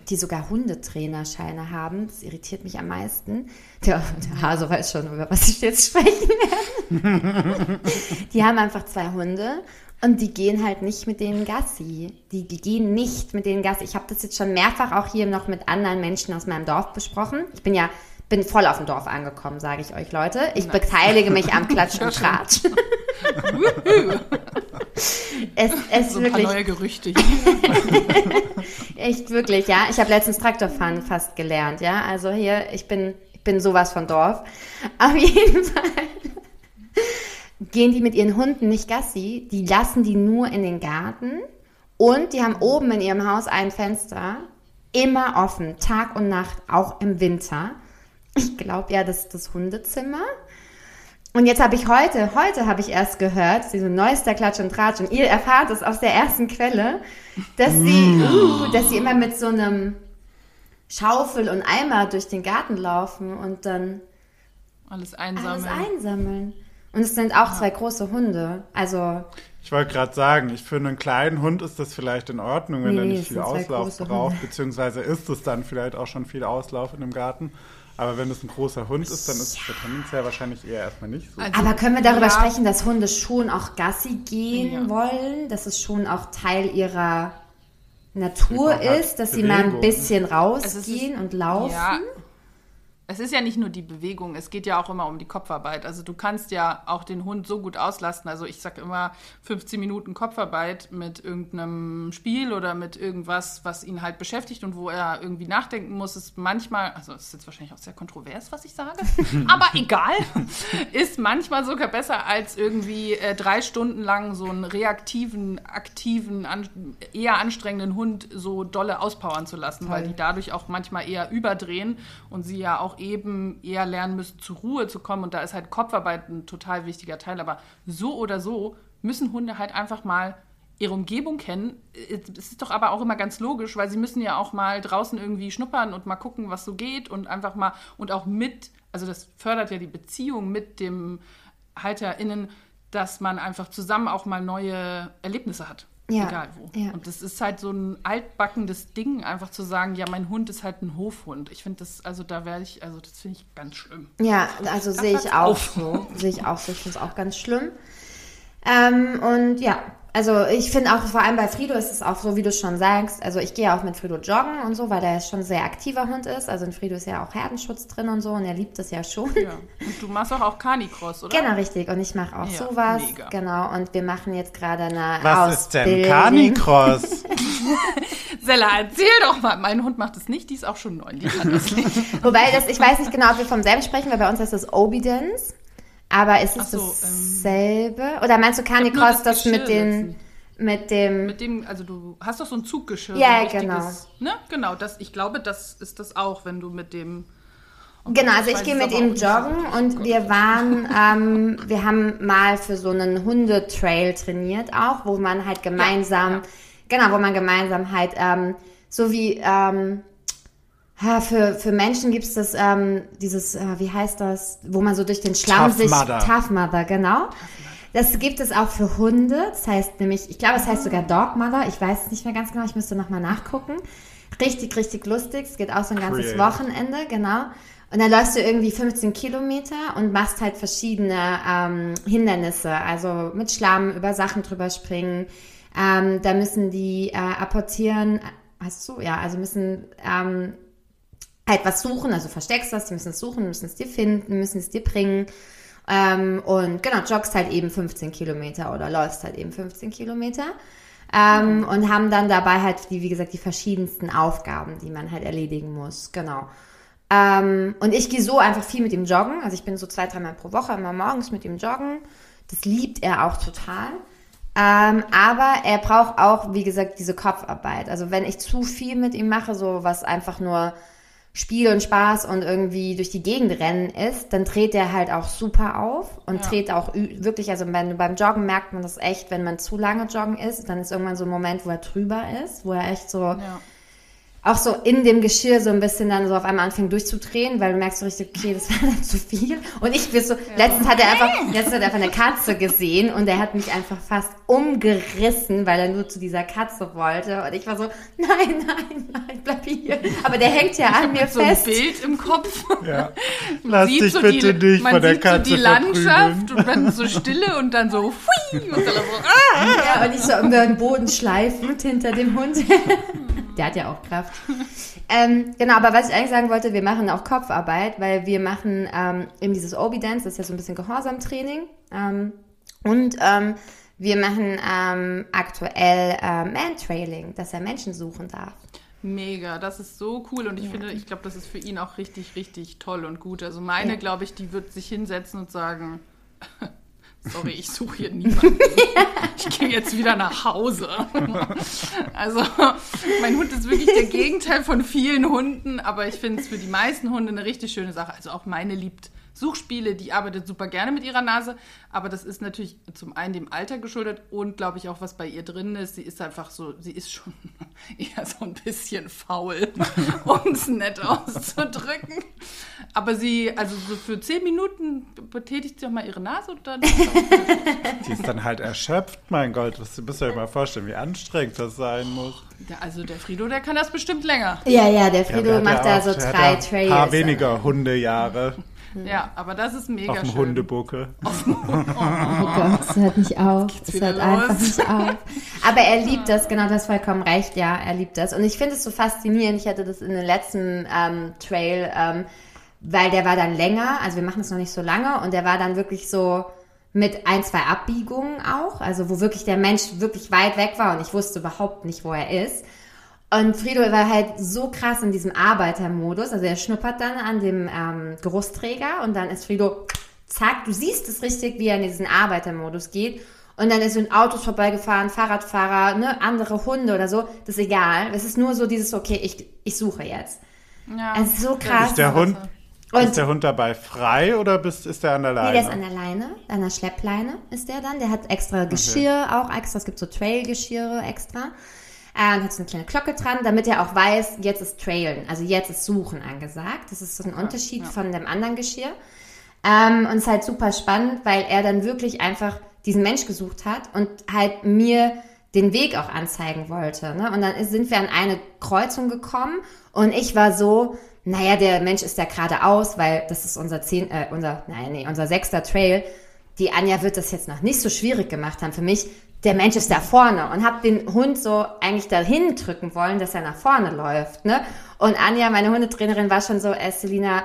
[SPEAKER 1] die sogar Hundetrainerscheine haben. Das irritiert mich am meisten. Der, der Hase weiß schon, über was ich jetzt sprechen werde. Die haben einfach zwei Hunde und die gehen halt nicht mit denen Gassi. Die, die gehen nicht mit denen Gassi. Ich habe das jetzt schon mehrfach auch hier noch mit anderen Menschen aus meinem Dorf besprochen. Ich bin ja bin voll auf dem Dorf angekommen, sage ich euch Leute. Ich beteilige mich am Klatsch und Tratsch. es es ist
[SPEAKER 4] so ein paar
[SPEAKER 1] wirklich
[SPEAKER 4] neue Gerüchte hier.
[SPEAKER 1] Echt wirklich, ja. Ich habe letztens Traktorfahren fast gelernt, ja. Also hier, ich bin, ich bin sowas von Dorf. Auf jeden Fall gehen die mit ihren Hunden nicht Gassi, die lassen die nur in den Garten und die haben oben in ihrem Haus ein Fenster, immer offen, Tag und Nacht, auch im Winter. Ich glaube ja, das ist das Hundezimmer. Und jetzt habe ich heute, heute habe ich erst gehört, diese neuester Klatsch und Tratsch, und ihr erfahrt es aus der ersten Quelle, dass sie, uh, dass sie immer mit so einem Schaufel und Eimer durch den Garten laufen und dann
[SPEAKER 4] Alles
[SPEAKER 1] alles
[SPEAKER 4] einsammeln.
[SPEAKER 1] einsammeln. Und es sind auch zwei große Hunde. Also,
[SPEAKER 3] Ich wollte gerade sagen, ich für einen kleinen Hund ist das vielleicht in Ordnung, wenn
[SPEAKER 1] Nee,
[SPEAKER 3] er nicht viel Auslauf braucht,
[SPEAKER 1] Hunde.
[SPEAKER 3] beziehungsweise ist es dann vielleicht auch schon viel Auslauf in dem Garten. Aber wenn es ein großer Hund ist, dann ist es ja tendenziell wahrscheinlich eher erstmal nicht so.
[SPEAKER 4] Also,
[SPEAKER 1] aber können wir darüber
[SPEAKER 4] ja,
[SPEAKER 1] sprechen, dass Hunde schon auch Gassi gehen
[SPEAKER 4] Ja.
[SPEAKER 1] wollen? Dass es schon auch Teil ihrer Natur
[SPEAKER 3] Bewegung
[SPEAKER 1] ist, dass sie mal ein
[SPEAKER 3] Bewegung.
[SPEAKER 1] bisschen
[SPEAKER 4] Also
[SPEAKER 1] rausgehen und laufen?
[SPEAKER 4] Ja. Es ist ja nicht nur die Bewegung, es geht ja auch immer um die Kopfarbeit. Also du kannst ja auch den Hund so gut auslasten. Also ich sag immer 15 Minuten Kopfarbeit mit irgendeinem Spiel oder mit irgendwas, was ihn halt beschäftigt und wo er irgendwie nachdenken muss, ist manchmal, also es ist jetzt wahrscheinlich auch sehr kontrovers, was ich sage, aber egal, ist manchmal sogar besser als irgendwie äh, drei Stunden lang so einen reaktiven, aktiven, an, eher anstrengenden Hund so dolle auspowern zu lassen, weil die dadurch auch manchmal eher überdrehen und sie ja auch eben eher lernen müssen, zur Ruhe zu kommen. Und da ist halt Kopfarbeit ein total wichtiger Teil. Aber so oder so müssen Hunde halt einfach mal ihre Umgebung kennen. Es ist doch aber auch immer ganz logisch, weil sie müssen ja auch mal draußen irgendwie schnuppern und mal gucken, was so geht und einfach mal und auch mit, also das fördert ja die Beziehung mit dem HalterInnen, dass man einfach zusammen auch mal neue Erlebnisse hat.
[SPEAKER 1] Ja,
[SPEAKER 4] Egal wo.
[SPEAKER 1] ja.
[SPEAKER 4] Und das ist halt so ein altbackendes Ding, einfach zu sagen, ja, mein Hund ist halt ein Hofhund. Ich finde das, also da werde ich, also das finde ich ganz schlimm.
[SPEAKER 1] Ja, also sehe ich auch
[SPEAKER 4] auf.
[SPEAKER 1] so. Sehe ich auch so. Ich finde es auch ganz schlimm. Ähm, und ja, also ich finde auch vor allem bei Frido ist es auch so, wie du schon sagst. Also ich gehe auch mit Frido joggen und so, weil der schon ein sehr aktiver Hund ist. Also in Frido ist ja auch Herdenschutz drin und so und er liebt es ja schon.
[SPEAKER 4] Ja. Und du machst doch auch Canicross, oder?
[SPEAKER 1] Genau, richtig. Und ich mache auch
[SPEAKER 4] Ja,
[SPEAKER 1] sowas.
[SPEAKER 4] mega.
[SPEAKER 1] Genau. Und wir machen jetzt gerade eine
[SPEAKER 3] Was ist denn
[SPEAKER 1] Ausbildung.
[SPEAKER 3] Canicross?
[SPEAKER 4] Sella, erzähl doch mal. Mein Hund macht es nicht, die ist auch schon neun, die kann das nicht.
[SPEAKER 1] Wobei das, ich weiß nicht genau, ob wir vom selben sprechen, weil bei uns heißt das Obedience. Aber ist es
[SPEAKER 4] so,
[SPEAKER 1] dasselbe? Oder meinst du
[SPEAKER 4] nur
[SPEAKER 1] Canicross,
[SPEAKER 4] das
[SPEAKER 1] das mit den, mit dem,
[SPEAKER 4] Mit dem, also du hast doch so ein Zuggeschirr.
[SPEAKER 1] Ja,
[SPEAKER 4] so ein richtiges, Ne? Genau, das, ich glaube, das ist das auch, wenn du mit dem. Oh
[SPEAKER 1] Genau, also ich gehe mit ihm joggen und
[SPEAKER 4] Gott.
[SPEAKER 1] wir waren, ähm, wir haben mal für so einen Hundetrail trainiert auch, wo man halt gemeinsam,
[SPEAKER 4] ja.
[SPEAKER 1] genau, wo man gemeinsam halt, ähm, so wie, ähm, ha, für, für Menschen gibt's das, ähm, dieses, äh, wie heißt das, wo man so durch den Schlamm
[SPEAKER 3] Tough
[SPEAKER 1] sich,
[SPEAKER 3] Mudder.
[SPEAKER 1] Tough Mudder, genau. Das gibt es auch für Hunde. Das heißt nämlich, ich glaube, es heißt sogar Dog Mother. Ich weiß es nicht mehr ganz genau. Ich müsste nochmal nachgucken. Richtig, richtig lustig. Es geht auch so ein ganzes
[SPEAKER 3] Creative.
[SPEAKER 1] Wochenende, genau. Und dann läufst du irgendwie 15 Kilometer und machst halt verschiedene ähm, Hindernisse. Also mit Schlamm, über Sachen drüber springen. Ähm, da müssen die äh, apportieren. Hast du? Ja, also müssen ähm, halt was suchen, also versteckst das, die müssen es suchen, müssen es dir finden, müssen es dir bringen. Ähm, und genau, joggst halt eben 15 Kilometer oder läufst halt eben 15 Kilometer. Ähm, und haben dann dabei halt, die, wie gesagt, die verschiedensten Aufgaben, die man halt erledigen muss. Genau. Ähm, und ich gehe so einfach viel mit ihm joggen. Also ich bin so zwei, dreimal pro Woche immer morgens mit ihm joggen. Das liebt er auch total. Ähm, aber er braucht auch, wie gesagt, diese Kopfarbeit. Also wenn ich zu viel mit ihm mache, so was einfach nur Spiel und Spaß und irgendwie durch die Gegend rennen ist, dann dreht er halt auch super auf und
[SPEAKER 4] Ja.
[SPEAKER 1] dreht auch wirklich, also beim, beim Joggen merkt man das echt, wenn man zu lange joggen ist, dann ist irgendwann so ein Moment, wo er drüber ist, wo er echt so
[SPEAKER 4] Ja.
[SPEAKER 1] Auch so in dem Geschirr so ein bisschen dann so auf einmal anfängt durchzudrehen, weil du merkst so richtig, okay, das war dann zu viel. Und ich bin so, letztens hat er einfach, letztens hat er einfach eine Katze gesehen und er hat mich einfach fast umgerissen, weil er nur zu dieser Katze wollte. Und ich war so, nein, nein, nein, bleib hier. Aber der hängt ja an mir
[SPEAKER 4] So ein
[SPEAKER 1] fest.
[SPEAKER 4] Bild im Kopf.
[SPEAKER 3] Ja. Lass
[SPEAKER 4] sieht
[SPEAKER 3] dich
[SPEAKER 4] so
[SPEAKER 3] bitte
[SPEAKER 4] die,
[SPEAKER 3] nicht
[SPEAKER 4] man
[SPEAKER 3] von der
[SPEAKER 4] sieht
[SPEAKER 3] Katze
[SPEAKER 4] so die Landschaft
[SPEAKER 3] verprügeln.
[SPEAKER 4] und dann so Stille und dann so hui und dann so, ah,
[SPEAKER 1] Ja, und ich so über den Boden schleifend hinter dem Hund. Der hat ja auch Kraft. Ähm, genau, aber was ich eigentlich sagen wollte, wir machen auch Kopfarbeit, weil wir machen ähm, eben dieses Obi-Dance, das ist ja so ein bisschen Gehorsamtraining. Ähm, und ähm, wir machen ähm, aktuell ähm, Man-Trailing, dass er Menschen suchen darf.
[SPEAKER 4] Mega, das ist so cool und ich finde, ich glaube, das ist für ihn auch richtig, richtig toll und gut. Also meine,
[SPEAKER 1] Ja.
[SPEAKER 4] glaube ich, die wird sich hinsetzen und sagen, sorry, ich suche hier niemanden. Ich gehe jetzt wieder nach Hause. Also mein Hund ist wirklich der Gegenteil von vielen Hunden, aber ich finde es für die meisten Hunde eine richtig schöne Sache. Also auch meine liebt Suchspiele, die arbeitet super gerne mit ihrer Nase, aber das ist natürlich zum einen dem Alter geschuldet und glaube ich auch, was bei ihr drin ist. Sie ist einfach so, sie ist schon eher so ein bisschen faul, um es nett auszudrücken. Aber sie, also so für zehn Minuten betätigt sie auch mal ihre Nase und dann.
[SPEAKER 3] Die ist dann halt erschöpft, mein Gott. Das müsst ihr euch mal vorstellen, wie anstrengend das sein muss.
[SPEAKER 4] Ja, also der Frido, der kann das bestimmt länger.
[SPEAKER 1] Ja, ja, der
[SPEAKER 3] Ja,
[SPEAKER 1] Frido
[SPEAKER 3] der hat
[SPEAKER 1] macht
[SPEAKER 3] ja
[SPEAKER 1] da so drei
[SPEAKER 3] ja
[SPEAKER 1] Trails.
[SPEAKER 3] Ein paar weniger Hundejahre
[SPEAKER 4] Ja, aber das ist mega
[SPEAKER 3] auf dem
[SPEAKER 4] schön.
[SPEAKER 3] Hundebuckel.
[SPEAKER 1] Oh Gott, es hört nicht auf. Es hört
[SPEAKER 4] los?
[SPEAKER 1] einfach nicht auf. Aber er liebt das, genau, du hast vollkommen recht, ja, er liebt das. Und ich finde es so faszinierend, ich hatte das in den letzten ähm, Trail, ähm, weil der war dann länger, also wir machen es noch nicht so lange und der war dann wirklich so mit ein, zwei Abbiegungen auch, also wo wirklich der Mensch wirklich weit weg war und ich wusste überhaupt nicht, wo er ist. Und Frido war halt so krass in diesem Arbeitermodus. Also er schnuppert dann an dem ähm, Geruchsträger und dann ist Frido, zack, du siehst es richtig, wie er in diesen Arbeitermodus geht. Und dann sind Autos vorbeigefahren, Fahrradfahrer, ne, andere Hunde oder so. Das ist egal. Es ist nur so dieses, okay, ich, ich suche jetzt.
[SPEAKER 4] Ja.
[SPEAKER 1] Es ist so krass.
[SPEAKER 3] Ist der Hund,
[SPEAKER 1] Und-
[SPEAKER 3] ist der Hund dabei frei oder bist, ist der an der
[SPEAKER 1] Nee,
[SPEAKER 3] Leine?
[SPEAKER 1] der ist an der Leine, an der Schleppleine ist der dann. Der hat extra Geschirr auch extra. Es gibt so Trail-Geschirre extra. Äh, und hat so eine kleine Glocke dran, damit er auch weiß, jetzt ist Trailen, also jetzt ist Suchen angesagt. Das ist so ein Unterschied von dem anderen Geschirr. Ähm, und es ist halt super spannend, weil er dann wirklich einfach diesen Mensch gesucht hat und halt mir den Weg auch anzeigen wollte. Ne? Und dann ist- sind wir an eine Kreuzung gekommen und ich war so, naja, der Mensch ist ja geradeaus, weil das ist unser zehn, äh, unser, nein, nee, unser sechster Trail. Die Anja wird das jetzt noch nicht so schwierig gemacht haben für mich. Der Mensch ist da vorne und hab den Hund so eigentlich dahin drücken wollen, dass er nach vorne läuft. Ne? Und Anja, meine Hundetrainerin, war schon so, äh, Selina,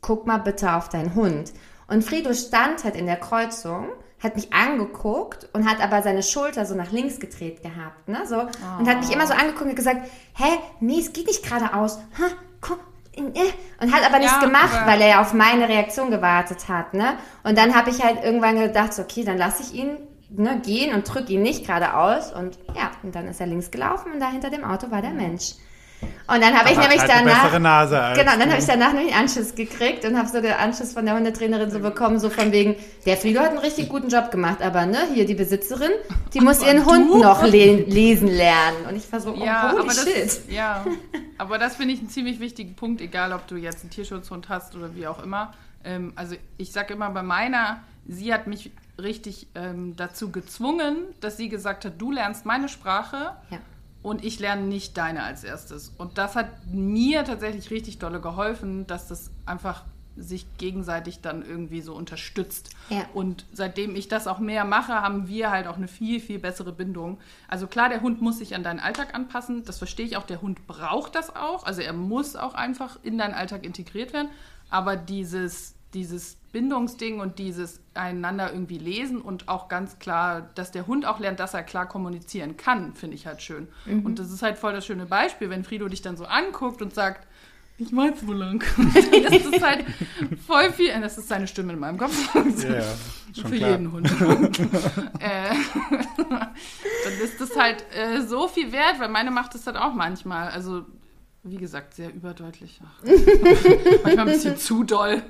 [SPEAKER 1] guck mal bitte auf deinen Hund. Und Frido stand halt in der Kreuzung, hat mich angeguckt und hat aber seine Schulter so nach links gedreht gehabt, ne, so. Und hat mich immer so angeguckt und gesagt, hä, nee, es geht nicht geradeaus. Ha, guck, äh. und hat aber nichts
[SPEAKER 4] Ja,
[SPEAKER 1] gemacht,
[SPEAKER 4] aber-
[SPEAKER 1] weil er ja auf meine Reaktion gewartet hat, ne. Und dann habe ich halt irgendwann gedacht, so, okay, dann lasse ich ihn ne, gehen und drück ihn nicht geradeaus und ja, und dann ist er links gelaufen und da hinter dem Auto war der Mensch. Und dann habe ich nämlich
[SPEAKER 3] halt eine
[SPEAKER 1] danach
[SPEAKER 3] Nase als
[SPEAKER 1] Genau, dann
[SPEAKER 3] du.
[SPEAKER 1] habe ich danach nämlich Anschiss gekriegt und habe so den Anschiss von der Hundetrainerin so bekommen, so von wegen, der Frido hat einen richtig guten Job gemacht, aber ne, hier die Besitzerin, die muss ihren Hund noch le lesen lernen. Und ich war so, oh,
[SPEAKER 4] Ja,
[SPEAKER 1] holy
[SPEAKER 4] aber das,
[SPEAKER 1] shit.
[SPEAKER 4] ja, aber das finde ich einen ziemlich wichtigen Punkt, egal ob du jetzt einen Tierschutzhund hast oder wie auch immer. Ähm, also ich sage immer bei meiner, sie hat mich richtig ähm, dazu gezwungen, dass sie gesagt hat, du lernst meine Sprache
[SPEAKER 1] Ja.
[SPEAKER 4] und ich lerne nicht deine als erstes. Und das hat mir tatsächlich richtig dolle geholfen, dass das einfach sich gegenseitig dann irgendwie so unterstützt.
[SPEAKER 1] Ja.
[SPEAKER 4] Und seitdem ich das auch mehr mache, haben wir halt auch eine viel, viel bessere Bindung. Also klar, der Hund muss sich an deinen Alltag anpassen. Das verstehe ich auch. Der Hund braucht das auch. Also er muss auch einfach in deinen Alltag integriert werden. Aber dieses, dieses Bindungsding und dieses einander irgendwie lesen und auch ganz klar, dass der Hund auch lernt, dass er klar kommunizieren kann, finde ich halt schön. Und das ist halt voll das schöne Beispiel, wenn Frido dich dann so anguckt und sagt, ich mein's wohl lang. das ist halt voll viel, das ist seine Stimme in meinem Kopf.
[SPEAKER 3] Schon
[SPEAKER 4] Für
[SPEAKER 3] klar.
[SPEAKER 4] jeden Hund. äh, dann ist das halt äh, so viel wert, weil meine macht das halt auch manchmal. Also, wie gesagt, sehr überdeutlich. Ach, manchmal ein bisschen zu doll.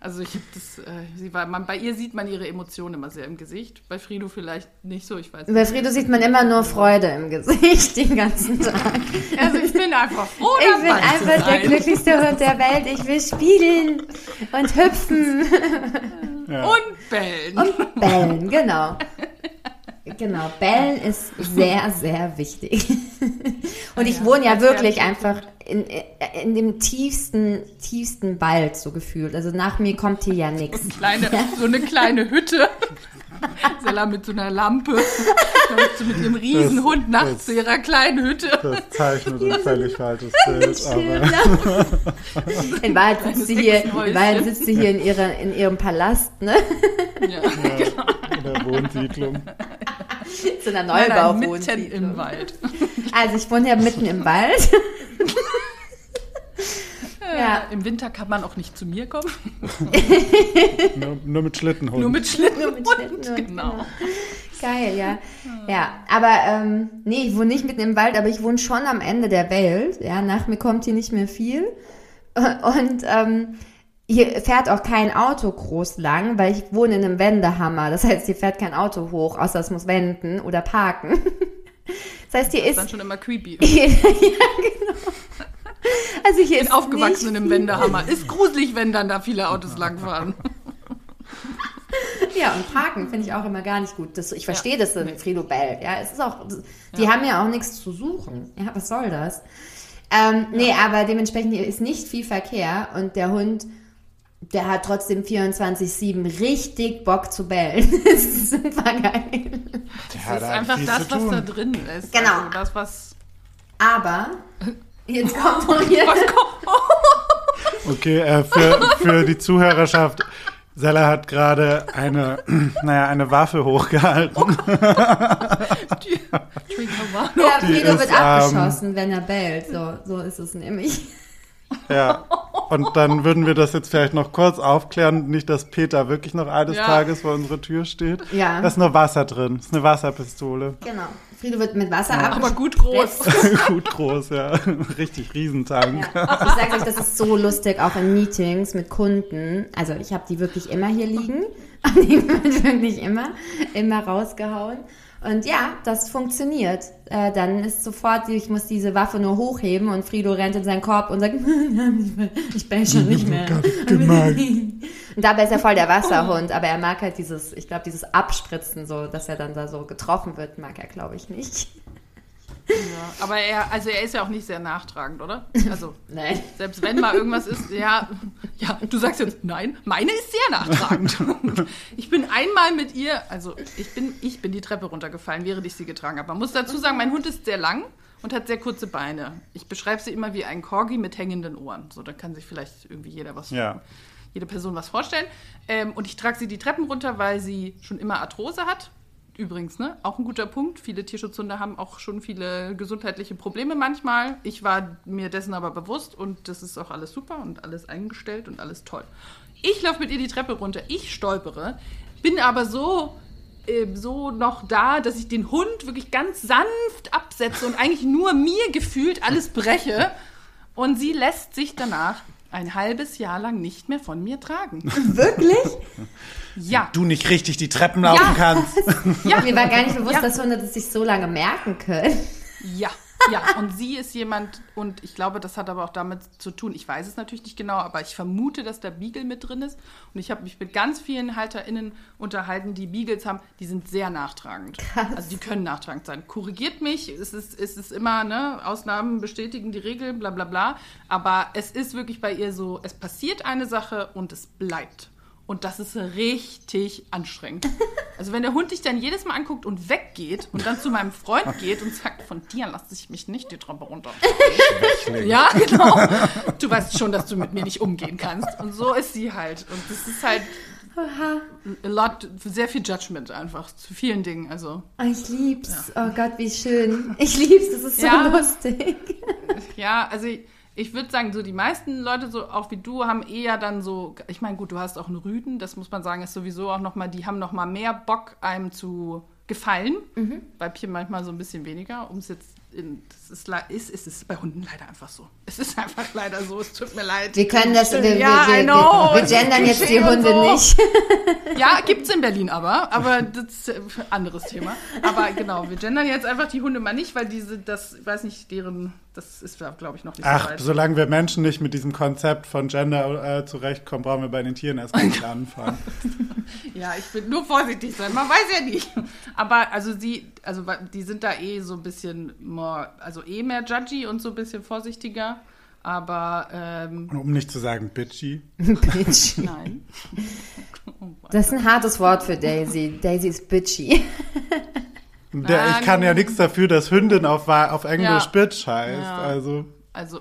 [SPEAKER 4] Also ich habe das, äh, sie war, man, bei ihr sieht man ihre Emotionen immer sehr im Gesicht. Bei Frido vielleicht nicht so, ich weiß
[SPEAKER 1] Bei
[SPEAKER 4] nicht.
[SPEAKER 1] Frido sieht man immer nur Freude im Gesicht den ganzen Tag.
[SPEAKER 4] Also ich bin einfach froh,
[SPEAKER 1] Ich bin einfach der glücklichste Hund der Welt. Ich will spielen und hüpfen
[SPEAKER 4] Und bellen.
[SPEAKER 1] und bellen. Genau. Genau, bellen ist sehr, sehr wichtig. Und ich
[SPEAKER 4] Ja,
[SPEAKER 1] wohne ja wirklich einfach in, in dem tiefsten, tiefsten Wald so gefühlt. Also nach mir kommt hier ja nichts.
[SPEAKER 4] kleine, so eine kleine Hütte. Sella mit so einer Lampe. Läuft so mit ihrem Riesenhund
[SPEAKER 3] Das-
[SPEAKER 4] nachts
[SPEAKER 3] das-
[SPEAKER 4] zu ihrer kleinen Hütte.
[SPEAKER 3] Das zeichnet ein völlig falsches Bild. Aber
[SPEAKER 1] In Wahrheit sitzt sie hier, in. Wahrheit sitzt sie hier in, ihrer, in ihrem Palast, ne?
[SPEAKER 4] Ja.
[SPEAKER 3] in der Wohnsiedlung.
[SPEAKER 1] Zu einer
[SPEAKER 4] nein, mitten
[SPEAKER 1] Neubauwohnsiedlung.
[SPEAKER 4] im Wald.
[SPEAKER 1] Also ich wohne ja mitten im Wald. Ja.
[SPEAKER 4] Im Winter kann man auch nicht zu mir kommen.
[SPEAKER 3] Nur, nur mit Schlittenhund.
[SPEAKER 4] Nur mit Schlitten.
[SPEAKER 1] Nur mit Schlittenhund,
[SPEAKER 4] genau.
[SPEAKER 1] Geil, ja. Ja, aber ähm, nee, ich wohne nicht mitten im Wald, aber ich wohne schon am Ende der Welt. Ja, nach mir kommt hier nicht mehr viel. Und ähm, hier fährt auch kein Auto groß lang, weil ich wohne in einem Wendehammer. Das heißt, hier fährt kein Auto hoch, außer es muss wenden oder parken. Das heißt, hier
[SPEAKER 4] Das ist dann
[SPEAKER 1] ist
[SPEAKER 4] schon immer creepy.
[SPEAKER 1] ja, genau. Also hier
[SPEAKER 4] bin
[SPEAKER 1] ist
[SPEAKER 4] aufgewachsen
[SPEAKER 1] nicht
[SPEAKER 4] im Wendehammer. Ist gruselig, wenn dann da viele Autos langfahren.
[SPEAKER 1] Ja, und parken finde ich auch immer gar nicht gut. Das, ich verstehe das in Frido Bell. Ja, es ist auch, die haben ja auch nichts zu suchen. Ja, was soll das? Ähm, Nee, aber dementsprechend hier ist nicht viel Verkehr und der Hund, der hat trotzdem 24-7 richtig Bock zu bellen. das ist super geil.
[SPEAKER 3] Ja,
[SPEAKER 4] Das ist einfach das, was da drin ist.
[SPEAKER 1] Genau.
[SPEAKER 4] Also das, was.
[SPEAKER 1] Aber, jetzt kommt noch hier.
[SPEAKER 4] was kommt.
[SPEAKER 3] Okay, äh, für, für die Zuhörerschaft. Sella hat gerade eine, naja, eine Waffe hochgehalten.
[SPEAKER 4] War.
[SPEAKER 1] Ja,
[SPEAKER 3] Die
[SPEAKER 1] Frido
[SPEAKER 3] ist,
[SPEAKER 1] wird
[SPEAKER 3] ähm,
[SPEAKER 1] abgeschossen, wenn er bellt. So, so ist es nämlich.
[SPEAKER 3] Ja. Und dann würden wir das jetzt vielleicht noch kurz aufklären. Nicht, dass Peter wirklich noch eines
[SPEAKER 4] Ja.
[SPEAKER 3] Tages vor unserer Tür steht.
[SPEAKER 1] Ja.
[SPEAKER 3] Da ist nur Wasser drin. Das ist eine Wasserpistole.
[SPEAKER 1] Genau. Frido wird mit Wasser
[SPEAKER 4] Aber gut groß.
[SPEAKER 3] Gut groß, ja. Richtig Riesentank.
[SPEAKER 1] Ja. Ich sage euch, das ist so lustig, auch in Meetings mit Kunden. Also ich habe die wirklich immer hier liegen. Die wird wirklich immer, immer rausgehauen. Und ja, das funktioniert. Äh, dann ist sofort, ich muss diese Waffe nur hochheben und Frido rennt in seinen Korb und sagt, ich bin schon nicht mehr.
[SPEAKER 3] Gemein.
[SPEAKER 1] Und dabei ist er voll der Wasserhund, aber er mag halt dieses, ich glaube, dieses Abspritzen so, dass er dann da so getroffen wird, mag er, glaube ich, nicht.
[SPEAKER 4] Ja, aber er, also er ist ja auch nicht sehr nachtragend, oder? Also
[SPEAKER 1] Nein.
[SPEAKER 4] selbst wenn mal irgendwas ist, ja, ja, du sagst jetzt, nein, meine ist sehr nachtragend. Ich bin einmal mit ihr, also ich bin, ich bin die Treppe runtergefallen, während ich sie getragen habe. Man muss dazu sagen, mein Hund ist sehr lang und hat sehr kurze Beine. Ich beschreibe sie immer wie ein Corgi mit hängenden Ohren. So, da kann sich vielleicht irgendwie jeder was
[SPEAKER 3] Ja.
[SPEAKER 4] jede Person was vorstellen. Ähm, und ich trage sie die Treppen runter, weil sie schon immer Arthrose hat. Übrigens, ne, auch ein guter Punkt. Viele Tierschutzhunde haben auch schon viele gesundheitliche Probleme manchmal. Ich war mir dessen aber bewusst und das ist auch alles super und alles eingestellt und alles toll. Ich laufe mit ihr die Treppe runter, ich stolpere, bin aber so äh, so noch da, dass ich den Hund wirklich ganz sanft absetze und eigentlich nur mir gefühlt alles breche. Und sie lässt sich danach ein halbes Jahr lang nicht mehr von mir tragen.
[SPEAKER 1] Wirklich?
[SPEAKER 4] Ja,
[SPEAKER 3] Du nicht richtig die Treppen laufen
[SPEAKER 4] Ja.
[SPEAKER 3] kannst.
[SPEAKER 4] ja,
[SPEAKER 1] Mir war gar nicht bewusst,
[SPEAKER 4] Ja.
[SPEAKER 1] dass Hunde das sich so lange merken können.
[SPEAKER 4] ja. Ja, und sie ist jemand, und ich glaube, das hat aber auch damit zu tun, ich weiß es natürlich nicht genau, aber ich vermute, dass der Beagle mit drin ist. Und ich habe mich mit ganz vielen HalterInnen unterhalten, die Beagles haben, die sind sehr nachtragend.
[SPEAKER 1] Krass.
[SPEAKER 4] Also die können nachtragend sein. Korrigiert mich, es ist, es ist immer, ne, Ausnahmen bestätigen die Regel, bla bla bla. Aber es ist wirklich bei ihr so, es passiert eine Sache und es bleibt. Und das ist richtig anstrengend. Also wenn der Hund dich dann jedes Mal anguckt und weggeht und dann zu meinem Freund geht und sagt, von dir lasse ich mich nicht die Treppe runter. ja, genau. Du weißt schon, dass du mit mir nicht umgehen kannst. Und so ist sie halt. Und das ist halt a lot, sehr viel Judgment einfach zu vielen Dingen. Also
[SPEAKER 1] Oh, ich lieb's. Oh Gott, wie schön. Ich lieb's, das ist so
[SPEAKER 4] Ja.
[SPEAKER 1] lustig.
[SPEAKER 4] Ja, also ich, ich würde sagen, so die meisten Leute, so auch wie du, haben eher dann so, ich meine, gut, du hast auch einen Rüden, das muss man sagen, ist sowieso auch nochmal, die haben nochmal mehr Bock, einem zu gefallen. Weibchen manchmal so ein bisschen weniger, um es jetzt in, das ist, ist, ist, ist bei Hunden leider einfach so. Es ist einfach leider so, es tut mir leid.
[SPEAKER 1] Wir können das, wir,
[SPEAKER 4] Ja,
[SPEAKER 1] wir,
[SPEAKER 4] I know.
[SPEAKER 1] wir, wir gendern jetzt die Hunde
[SPEAKER 4] so.
[SPEAKER 1] nicht.
[SPEAKER 4] Ja, gibt's in Berlin aber, aber das ist ein anderes Thema. Aber genau, wir gendern jetzt einfach die Hunde mal nicht, weil diese, das, ich weiß nicht, deren, das ist, glaube ich, noch nicht so
[SPEAKER 3] Ach,
[SPEAKER 4] weit.
[SPEAKER 3] solange wir Menschen nicht mit diesem Konzept von Gender äh, zurechtkommen, brauchen wir bei den Tieren erstmal nicht anfangen.
[SPEAKER 4] Ja, ich will nur vorsichtig sein. Man weiß ja nicht. Aber also sie, also die sind da eh so ein bisschen more, also eh mehr judgy und so ein bisschen vorsichtiger. Aber ähm,
[SPEAKER 3] Um nicht zu sagen bitchy.
[SPEAKER 1] Bitch.
[SPEAKER 4] nein. Oh,
[SPEAKER 1] Das ist ein hartes Wort für Daisy. Daisy ist bitchy.
[SPEAKER 3] Der, ich kann ja nichts dafür, dass Hündin auf, auf Englisch
[SPEAKER 4] Ja.
[SPEAKER 3] Bitch heißt.
[SPEAKER 4] Ja.
[SPEAKER 3] Also,
[SPEAKER 4] Also,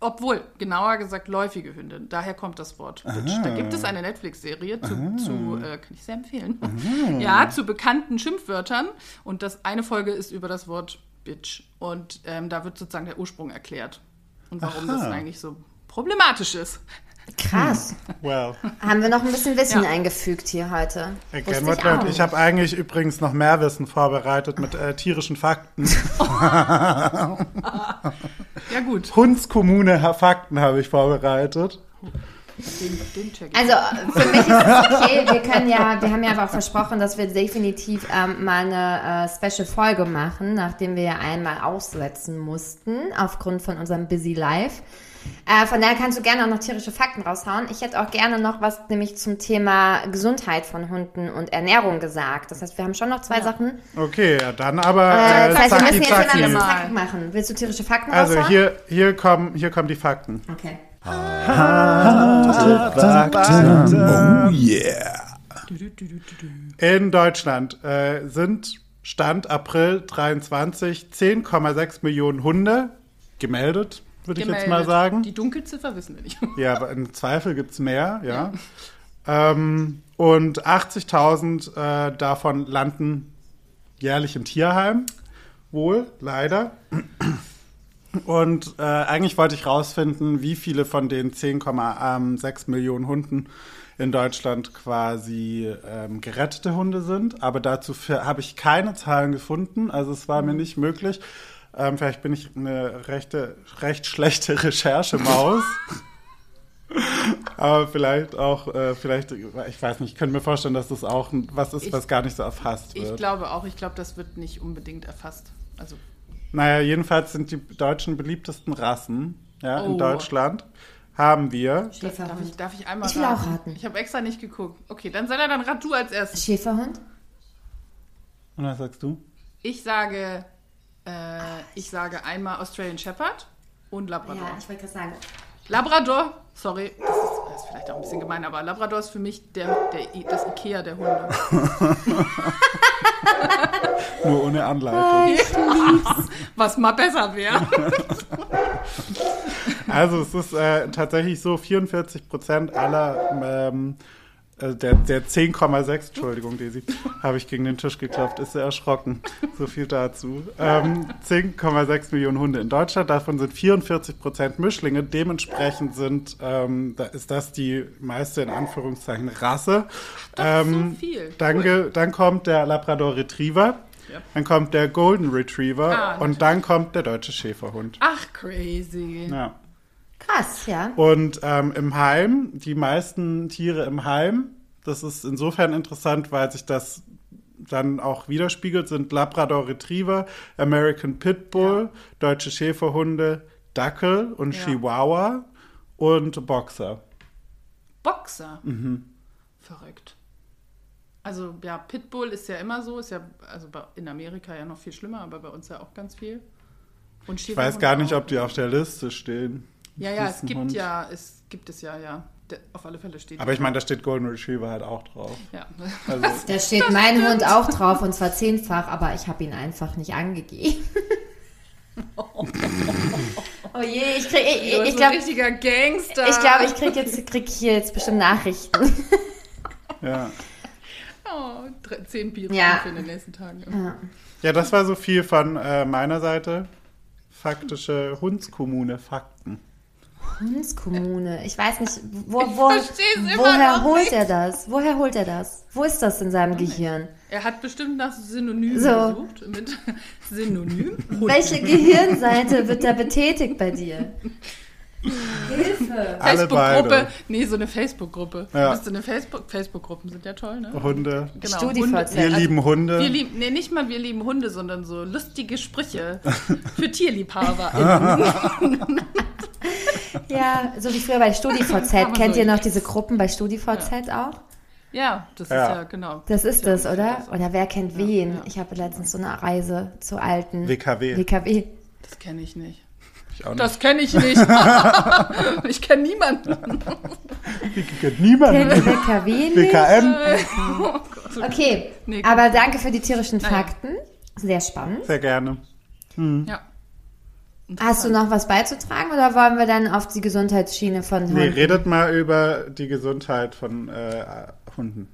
[SPEAKER 4] obwohl, genauer gesagt, läufige Hündin. Daher kommt das Wort Bitch. Da gibt es eine Netflix-Serie zu, zu äh, kann ich sehr empfehlen, ja, zu bekannten Schimpfwörtern. Und das eine Folge ist über das Wort Bitch. Und ähm, da wird sozusagen der Ursprung erklärt. Und warum
[SPEAKER 3] Aha.
[SPEAKER 4] das eigentlich so problematisch ist.
[SPEAKER 1] Krass.
[SPEAKER 3] well.
[SPEAKER 1] Haben wir noch ein bisschen Wissen
[SPEAKER 4] Ja.
[SPEAKER 1] eingefügt hier heute.
[SPEAKER 3] Again,
[SPEAKER 1] ich.
[SPEAKER 3] Ich habe eigentlich übrigens noch mehr Wissen vorbereitet mit äh, tierischen Fakten.
[SPEAKER 4] Ja, gut.
[SPEAKER 3] Hundskommune Fakten habe ich vorbereitet.
[SPEAKER 4] Den, den.
[SPEAKER 1] Also für mich ist es okay. Wir können ja, wir haben ja aber auch versprochen, dass wir definitiv ähm, mal eine äh, Special-Folge machen, nachdem wir ja einmal aussetzen mussten aufgrund von unserem Busy Life. Äh, von daher kannst du gerne auch noch tierische Fakten raushauen. Ich hätte auch gerne noch was nämlich zum Thema Gesundheit von Hunden und Ernährung gesagt. Das heißt, wir haben schon noch zwei Sachen.
[SPEAKER 3] Okay, ja, dann aber
[SPEAKER 1] Äh,
[SPEAKER 3] äh,
[SPEAKER 1] das heißt, wir müssen jetzt immer
[SPEAKER 3] zacki.
[SPEAKER 4] Mal.
[SPEAKER 1] zackig machen. Willst du tierische Fakten
[SPEAKER 3] Also
[SPEAKER 1] raushauen?
[SPEAKER 3] hier, hier, kommen, hier kommen die Fakten.
[SPEAKER 1] Okay.
[SPEAKER 5] Oh yeah.
[SPEAKER 3] In Deutschland äh, sind Stand April 23 10,6 Millionen Hunde gemeldet, würde ich jetzt mal sagen.
[SPEAKER 4] Die Dunkelziffer wissen wir nicht.
[SPEAKER 3] Ja, aber im Zweifel gibt es mehr, ja. Ähm, und 80.000 äh, davon landen jährlich im Tierheim. Wohl, leider. Und äh, eigentlich wollte ich rausfinden, wie viele von den 10,6 Millionen Hunden in Deutschland quasi ähm, gerettete Hunde sind. Aber dazu habe ich keine Zahlen gefunden. Also es war mir nicht möglich. Ähm, vielleicht bin ich eine rechte, recht schlechte Recherchemaus. Aber vielleicht auch, äh, vielleicht, ich weiß nicht, ich könnte mir vorstellen, dass das auch was ist,
[SPEAKER 4] Ich-
[SPEAKER 3] was gar nicht so erfasst
[SPEAKER 4] Ich
[SPEAKER 3] wird.
[SPEAKER 4] glaube auch, ich glaube, das wird nicht unbedingt erfasst. Also,
[SPEAKER 3] Naja, jedenfalls sind die deutschen beliebtesten Rassen ja, in
[SPEAKER 4] Oh.
[SPEAKER 3] Deutschland haben wir.
[SPEAKER 4] darf ich,
[SPEAKER 1] Schäferhund.
[SPEAKER 4] darf ich einmal
[SPEAKER 1] Ich will auch raten.
[SPEAKER 4] Ich habe extra nicht geguckt. Okay, dann sei dann rat du als erstes.
[SPEAKER 1] Schäferhund?
[SPEAKER 3] Und was sagst du?
[SPEAKER 4] Ich sage, äh, ich sage einmal Australian Shepherd und Labrador.
[SPEAKER 1] Ja, ich wollte gerade sagen.
[SPEAKER 4] Labrador, sorry, das ist, das ist vielleicht auch ein bisschen gemein, aber Labrador ist für mich der, der, das Ikea der Hunde.
[SPEAKER 3] Nur ohne Anleitung.
[SPEAKER 4] Was mal besser wäre.
[SPEAKER 3] Also es ist äh, tatsächlich so, 44 Prozent aller ähm, äh, der, der 10,6, Entschuldigung, Daisy, habe ich gegen den Tisch geklopft, ist sehr erschrocken. So viel dazu. Ähm, 10,6 Millionen Hunde in Deutschland, davon sind 44 Prozent Mischlinge. Dementsprechend sind, ähm, da ist das die meiste in Anführungszeichen Rasse. Ähm,
[SPEAKER 4] so viel.
[SPEAKER 3] Dann, ge, dann kommt der Labrador Retriever.
[SPEAKER 4] Ja.
[SPEAKER 3] Dann kommt der Golden Retriever
[SPEAKER 4] Ah,
[SPEAKER 3] und dann kommt der deutsche Schäferhund.
[SPEAKER 4] Ach, crazy.
[SPEAKER 3] Ja.
[SPEAKER 1] Krass, ja.
[SPEAKER 3] Und ähm, im Heim, die meisten Tiere im Heim, das ist insofern interessant, weil sich das dann auch widerspiegelt, sind Labrador Retriever, American Pitbull, deutsche Schäferhunde, Dackel und
[SPEAKER 4] Ja.
[SPEAKER 3] Chihuahua und Boxer.
[SPEAKER 4] Boxer.
[SPEAKER 3] Mhm.
[SPEAKER 4] Verrückt. Also ja, Pitbull ist ja immer so, ist ja also in Amerika ja noch viel schlimmer, aber bei uns ja auch ganz viel. Und
[SPEAKER 3] Ich weiß gar nicht, ob die auf der Liste stehen.
[SPEAKER 4] Ja, ja,
[SPEAKER 3] Das
[SPEAKER 4] es gibt
[SPEAKER 3] Hund.
[SPEAKER 4] ja, es gibt es ja, ja. Der, auf alle Fälle steht.
[SPEAKER 3] Aber ich meine, da steht Golden Retriever halt auch drauf.
[SPEAKER 4] ja.
[SPEAKER 3] Also,
[SPEAKER 1] Da steht mein Hund auch drauf und zwar zehnfach, aber ich habe ihn einfach nicht angegeben. oh je, ich krieg, ich, ich, ich glaube,
[SPEAKER 4] richtiger Gangster.
[SPEAKER 1] ich, glaub, ich krieg jetzt, krieg hier jetzt bestimmt Nachrichten.
[SPEAKER 3] ja.
[SPEAKER 4] Oh, drei, zehn Bier
[SPEAKER 1] Ja.
[SPEAKER 4] für in den nächsten Tagen.
[SPEAKER 3] ja, das war so viel von äh, meiner Seite. Faktische Hundskommune Fakten.
[SPEAKER 1] Hundskommune. Ich weiß nicht, wo, wo, woher
[SPEAKER 4] noch
[SPEAKER 1] holt
[SPEAKER 4] nicht.
[SPEAKER 1] er das? Woher holt er das? Wo ist das in seinem Gehirn?
[SPEAKER 4] Er hat bestimmt nach Synonymen
[SPEAKER 1] So.
[SPEAKER 4] gesucht. Mit Synonym.
[SPEAKER 1] Welche Gehirnseite wird da betätigt bei dir? Hilfe.
[SPEAKER 4] Facebook-Gruppe. Nee, so eine Facebook-Gruppe.
[SPEAKER 3] Ja.
[SPEAKER 4] Bist du eine Facebook? Facebook-Gruppen sind ja toll, ne?
[SPEAKER 3] Hunde.
[SPEAKER 4] Genau.
[SPEAKER 1] StudiVZ.
[SPEAKER 3] Wir
[SPEAKER 1] Also,
[SPEAKER 3] lieben Hunde.
[SPEAKER 4] Wir lieben, nee, nicht mal wir lieben Hunde, sondern so lustige Sprüche für Tierliebhaber.
[SPEAKER 1] Ja, so wie früher bei StudiVZ. Kennt
[SPEAKER 4] so
[SPEAKER 1] ihr noch diese Gruppen bei StudiVZ auch?
[SPEAKER 4] ja, das
[SPEAKER 3] Ja.
[SPEAKER 4] ist ja genau.
[SPEAKER 1] Das ist
[SPEAKER 4] ja
[SPEAKER 1] das, oder?
[SPEAKER 4] das.
[SPEAKER 1] Oder wer kennt wen?
[SPEAKER 4] ja.
[SPEAKER 1] Ich habe letztens so eine Reise zu alten
[SPEAKER 3] WKW.
[SPEAKER 1] WKW.
[SPEAKER 4] Das kenne ich nicht.
[SPEAKER 3] Ich auch nicht.
[SPEAKER 4] Das kenne ich nicht. ich kenne niemanden.
[SPEAKER 3] Ich kenn niemanden.
[SPEAKER 1] Kennt WKW nicht?
[SPEAKER 3] WKM.
[SPEAKER 1] Okay,
[SPEAKER 4] Nee,
[SPEAKER 1] aber danke für die tierischen. Fakten. Sehr spannend.
[SPEAKER 3] Sehr gerne.
[SPEAKER 4] Ja.
[SPEAKER 1] Hast du noch was beizutragen oder wollen wir dann auf die Gesundheitsschiene von
[SPEAKER 3] Nee,
[SPEAKER 1] Hunden?
[SPEAKER 3] redet mal über die Gesundheit von äh, Hunden.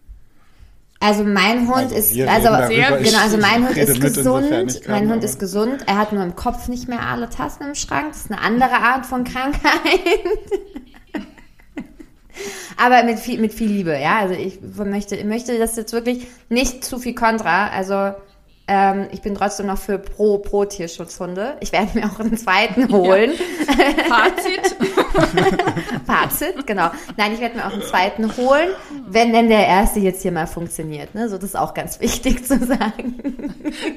[SPEAKER 1] Also mein Hund
[SPEAKER 3] Also
[SPEAKER 1] ist, also
[SPEAKER 3] darüber.
[SPEAKER 1] genau, also mein Hund ist gesund.
[SPEAKER 3] kann,
[SPEAKER 1] mein Hund
[SPEAKER 3] aber-
[SPEAKER 1] ist gesund. Er hat nur im Kopf nicht mehr alle Tassen im Schrank. Das ist eine andere Art von Krankheit. Aber mit viel, mit viel Liebe, ja. Also ich möchte, ich möchte das jetzt wirklich nicht zu viel Kontra. Also ähm, ich bin trotzdem noch für pro, pro Tierschutzhunde. Ich werde mir auch einen zweiten holen.
[SPEAKER 4] Fazit.
[SPEAKER 1] Fazit, genau. Nein, ich werde mir auch einen zweiten holen, wenn denn der erste jetzt hier mal funktioniert. Ne? So, das ist auch ganz wichtig zu sagen.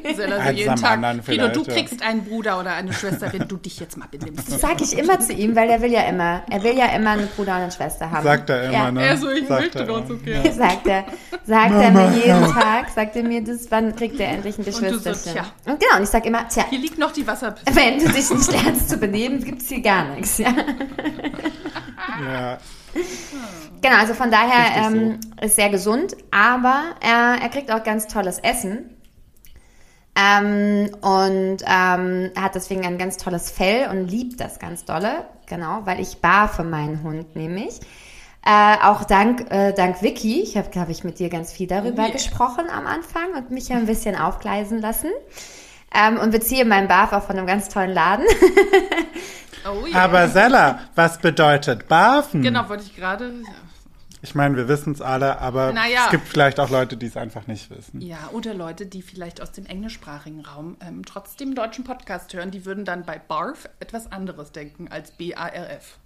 [SPEAKER 4] Gisela, so
[SPEAKER 3] Eins
[SPEAKER 4] jeden Tag. Guido, du kriegst einen Bruder oder eine Schwester, wenn du dich jetzt mal benimmst.
[SPEAKER 1] Das sage ich immer zu ihm, weil er will ja immer, er will ja immer einen Bruder und eine Schwester haben.
[SPEAKER 3] Sagt er immer,
[SPEAKER 1] ja.
[SPEAKER 3] ne?
[SPEAKER 4] Er so, ich
[SPEAKER 3] Sagt
[SPEAKER 4] möchte
[SPEAKER 3] er
[SPEAKER 4] doch so gerne.
[SPEAKER 1] Sagt er, sagt er mir jeden Tag, sagt er mir das, wann kriegt er endlich ein
[SPEAKER 4] so,
[SPEAKER 1] Geschwisterchen?
[SPEAKER 4] tja.
[SPEAKER 1] Und genau, und ich sage immer, tja,
[SPEAKER 4] Hier liegt noch die Wasserpistole.
[SPEAKER 1] wenn du dich nicht lernst zu benehmen, gibt's hier gar nichts. Ja?
[SPEAKER 3] Ja.
[SPEAKER 1] Genau, also von daher ähm, ist sehr gesund, aber er, er kriegt auch ganz tolles Essen. Ähm, und ähm, er hat deswegen ein ganz tolles Fell und liebt das ganz dolle. Genau, weil ich barfe meinen Hund nämlich. Äh, auch dank, äh, dank Vicky, ich habe, glaube ich, mit dir ganz viel darüber
[SPEAKER 4] yeah.
[SPEAKER 1] gesprochen am Anfang und mich ja ein bisschen aufgleisen lassen. Ähm, und beziehe meinen Barf auch von einem ganz tollen Laden.
[SPEAKER 4] Oh ja.
[SPEAKER 3] Aber Sella, was bedeutet barfen?
[SPEAKER 4] Genau, wollte ich gerade.
[SPEAKER 3] Ich meine, wir wissen es alle, aber
[SPEAKER 4] Naja.
[SPEAKER 3] es gibt vielleicht auch Leute, die es einfach nicht wissen.
[SPEAKER 4] Ja, oder Leute, die vielleicht aus dem englischsprachigen Raum ähm, trotzdem deutschen Podcast hören, die würden dann bei BARF etwas anderes denken als B-A-R-F.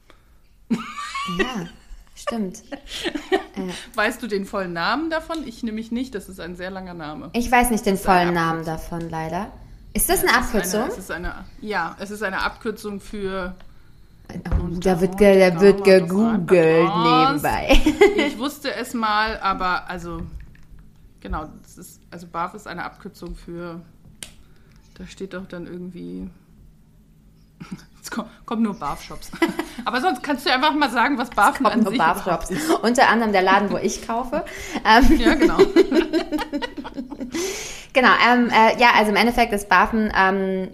[SPEAKER 1] ja, stimmt.
[SPEAKER 4] Weißt du den vollen Namen davon? Ich nämlich nicht, das ist ein sehr langer Name.
[SPEAKER 1] Ich weiß nicht den vollen Namen davon, leider. Ist das eine Abkürzung?
[SPEAKER 4] Eine, es ist eine, ja, es ist eine Abkürzung für.
[SPEAKER 1] Oh, da wird, ge da wird gegoogelt nebenbei.
[SPEAKER 4] Ich wusste es mal, aber also genau, das ist also BARF ist eine Abkürzung für. Da steht doch dann irgendwie. Es kommt, kommt nur BARF-Shops. Aber sonst kannst du einfach mal sagen, was BARF an
[SPEAKER 1] Nur
[SPEAKER 4] sich
[SPEAKER 1] Barfrops. Unter anderem der Laden, wo ich kaufe. Ähm,
[SPEAKER 4] Ja, genau.
[SPEAKER 1] genau, ähm, äh, ja, also im Endeffekt ist Barfen ähm,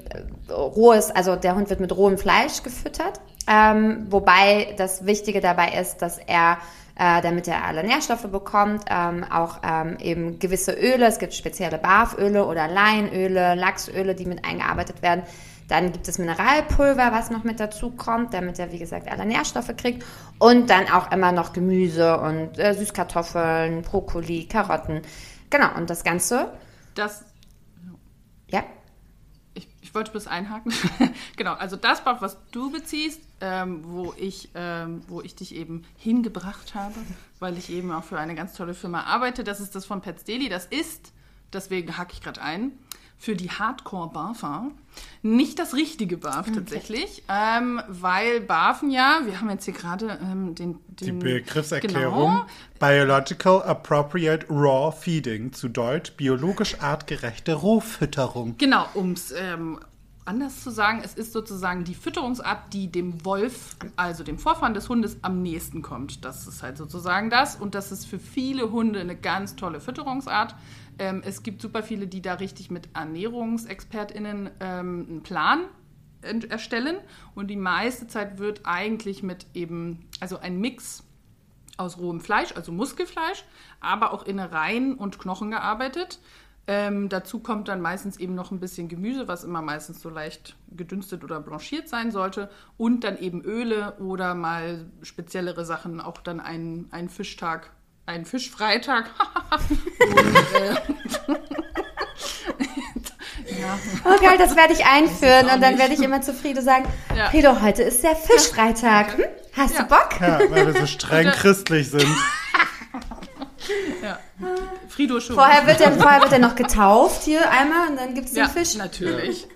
[SPEAKER 1] rohes, also der Hund wird mit rohem Fleisch gefüttert. Ähm, wobei das Wichtige dabei ist, dass er äh, damit er alle Nährstoffe bekommt, ähm, auch ähm, eben gewisse Öle, es gibt spezielle Barföle oder Leinöle, Lachsöle, die mit eingearbeitet werden. Dann gibt es Mineralpulver, was noch mit dazu kommt, damit er, wie gesagt, alle Nährstoffe kriegt. Und dann auch immer noch Gemüse und äh, Süßkartoffeln, Brokkoli, Karotten. Genau, und das Ganze,
[SPEAKER 4] Das,
[SPEAKER 1] ja,
[SPEAKER 4] ich, ich wollte bloß einhaken. genau, also das BARF, was du beziehst, ähm, wo, ich, ähm, wo ich dich eben hingebracht habe, weil ich eben auch für eine ganz tolle Firma arbeite, das ist das von Pets Daily. Das ist deswegen hake ich gerade ein, für die Hardcore-Barfer nicht das richtige Barf tatsächlich, ähm, weil Barfen ja, wir haben jetzt hier gerade ähm, den,
[SPEAKER 3] Die
[SPEAKER 4] den
[SPEAKER 3] Begriffserklärung
[SPEAKER 4] Genau,
[SPEAKER 3] Biological Appropriate Raw Feeding, zu Deutsch biologisch artgerechte Rohfütterung.
[SPEAKER 4] Genau, um es ähm, anders zu sagen, es ist sozusagen die Fütterungsart, die dem Wolf, also dem Vorfahren des Hundes, am nächsten kommt. Das ist halt sozusagen das. Und das ist für viele Hunde eine ganz tolle Fütterungsart. Ähm, es gibt super viele, die da richtig mit ErnährungsexpertInnen ähm, einen Plan erstellen. Und die meiste Zeit wird eigentlich mit eben, also ein Mix aus rohem Fleisch, also Muskelfleisch, aber auch Innereien und Knochen gearbeitet. Ähm, dazu kommt dann meistens eben noch ein bisschen Gemüse, was immer meistens so leicht gedünstet oder blanchiert sein sollte. Und dann eben Öle oder mal speziellere Sachen, auch dann ein, ein Fischtag, ein Fischfreitag. und, äh, ja,
[SPEAKER 1] Oh geil, das werde ich einführen und dann werde ich immer zu Frido sagen,
[SPEAKER 4] Ja.
[SPEAKER 1] Frido, heute ist der Fischfreitag. Hm? Hast
[SPEAKER 4] Ja.
[SPEAKER 1] du Bock?
[SPEAKER 3] Ja, weil wir so streng christlich sind.
[SPEAKER 4] ja. Frido schon.
[SPEAKER 1] Vorher wird, er, vorher wird er noch getauft hier einmal und dann gibt es den
[SPEAKER 4] ja,
[SPEAKER 1] Fisch.
[SPEAKER 4] natürlich.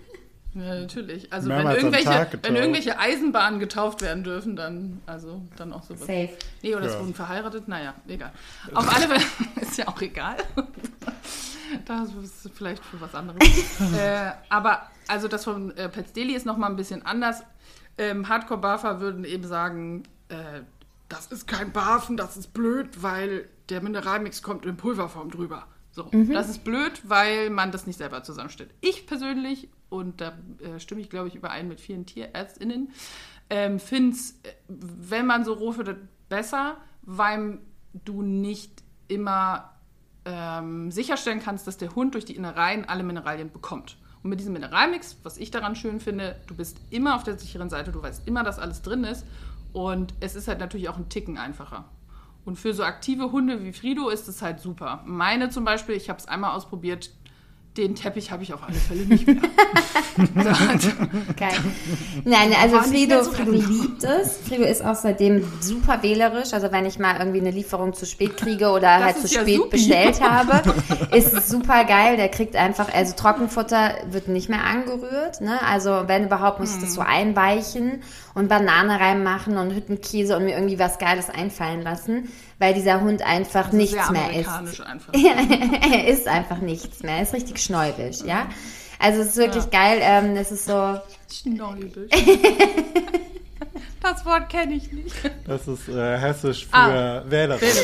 [SPEAKER 4] Ja, natürlich. Also wenn irgendwelche, wenn irgendwelche Eisenbahnen getauft werden dürfen, dann also dann auch sowas.
[SPEAKER 1] Safe.
[SPEAKER 4] Nee, oder es
[SPEAKER 3] Ja.
[SPEAKER 4] wurden verheiratet, naja, egal. Auf alle Fälle ist ja auch egal. Das ist vielleicht für was anderes. äh, aber also das von äh, Pets Daily ist nochmal ein bisschen anders. Ähm, Hardcore-Barfer würden eben sagen, äh, das ist kein Barfen, das ist blöd, weil der Mineralmix kommt in Pulverform drüber. So, das ist blöd, weil man das nicht selber zusammenstellt. Ich persönlich, und da äh, stimme ich, glaube ich, überein mit vielen TierärztInnen, ähm, finde es, wenn man so roh füttert, besser, weil du nicht immer ähm, sicherstellen kannst, dass der Hund durch die Innereien alle Mineralien bekommt. Und mit diesem Mineralmix, was ich daran schön finde, du bist immer auf der sicheren Seite, du weißt immer, dass alles drin ist. Und es ist halt natürlich auch ein Ticken einfacher. Und für so aktive Hunde wie Frido ist es halt super. Meine zum Beispiel, ich habe es einmal ausprobiert, den Teppich habe ich auf alle Fälle nicht mehr.
[SPEAKER 1] Geil. Nein, also Frido,
[SPEAKER 4] so
[SPEAKER 1] Frido liebt es. Frido ist auch seitdem super wählerisch. Also wenn ich mal irgendwie eine Lieferung zu spät kriege oder halt zu
[SPEAKER 4] ja
[SPEAKER 1] spät
[SPEAKER 4] supi.
[SPEAKER 1] bestellt habe, ist es super geil. Der kriegt einfach, also Trockenfutter wird nicht mehr angerührt. Ne? Also wenn überhaupt, muss ich das so
[SPEAKER 4] Hm.
[SPEAKER 1] einweichen und Banane reinmachen und Hüttenkäse und mir irgendwie was Geiles einfallen lassen, weil dieser Hund einfach nichts
[SPEAKER 4] Sehr
[SPEAKER 1] mehr isst.
[SPEAKER 4] einfach.
[SPEAKER 1] er isst einfach nichts mehr. Er ist richtig schnäubisch, ja. Also es ist wirklich geil. Ähm, es ist so,
[SPEAKER 4] Schnäubisch. Das Wort kenne ich nicht.
[SPEAKER 3] Das ist äh, hessisch für
[SPEAKER 4] Ah.
[SPEAKER 3] Wählerisch.
[SPEAKER 4] ja,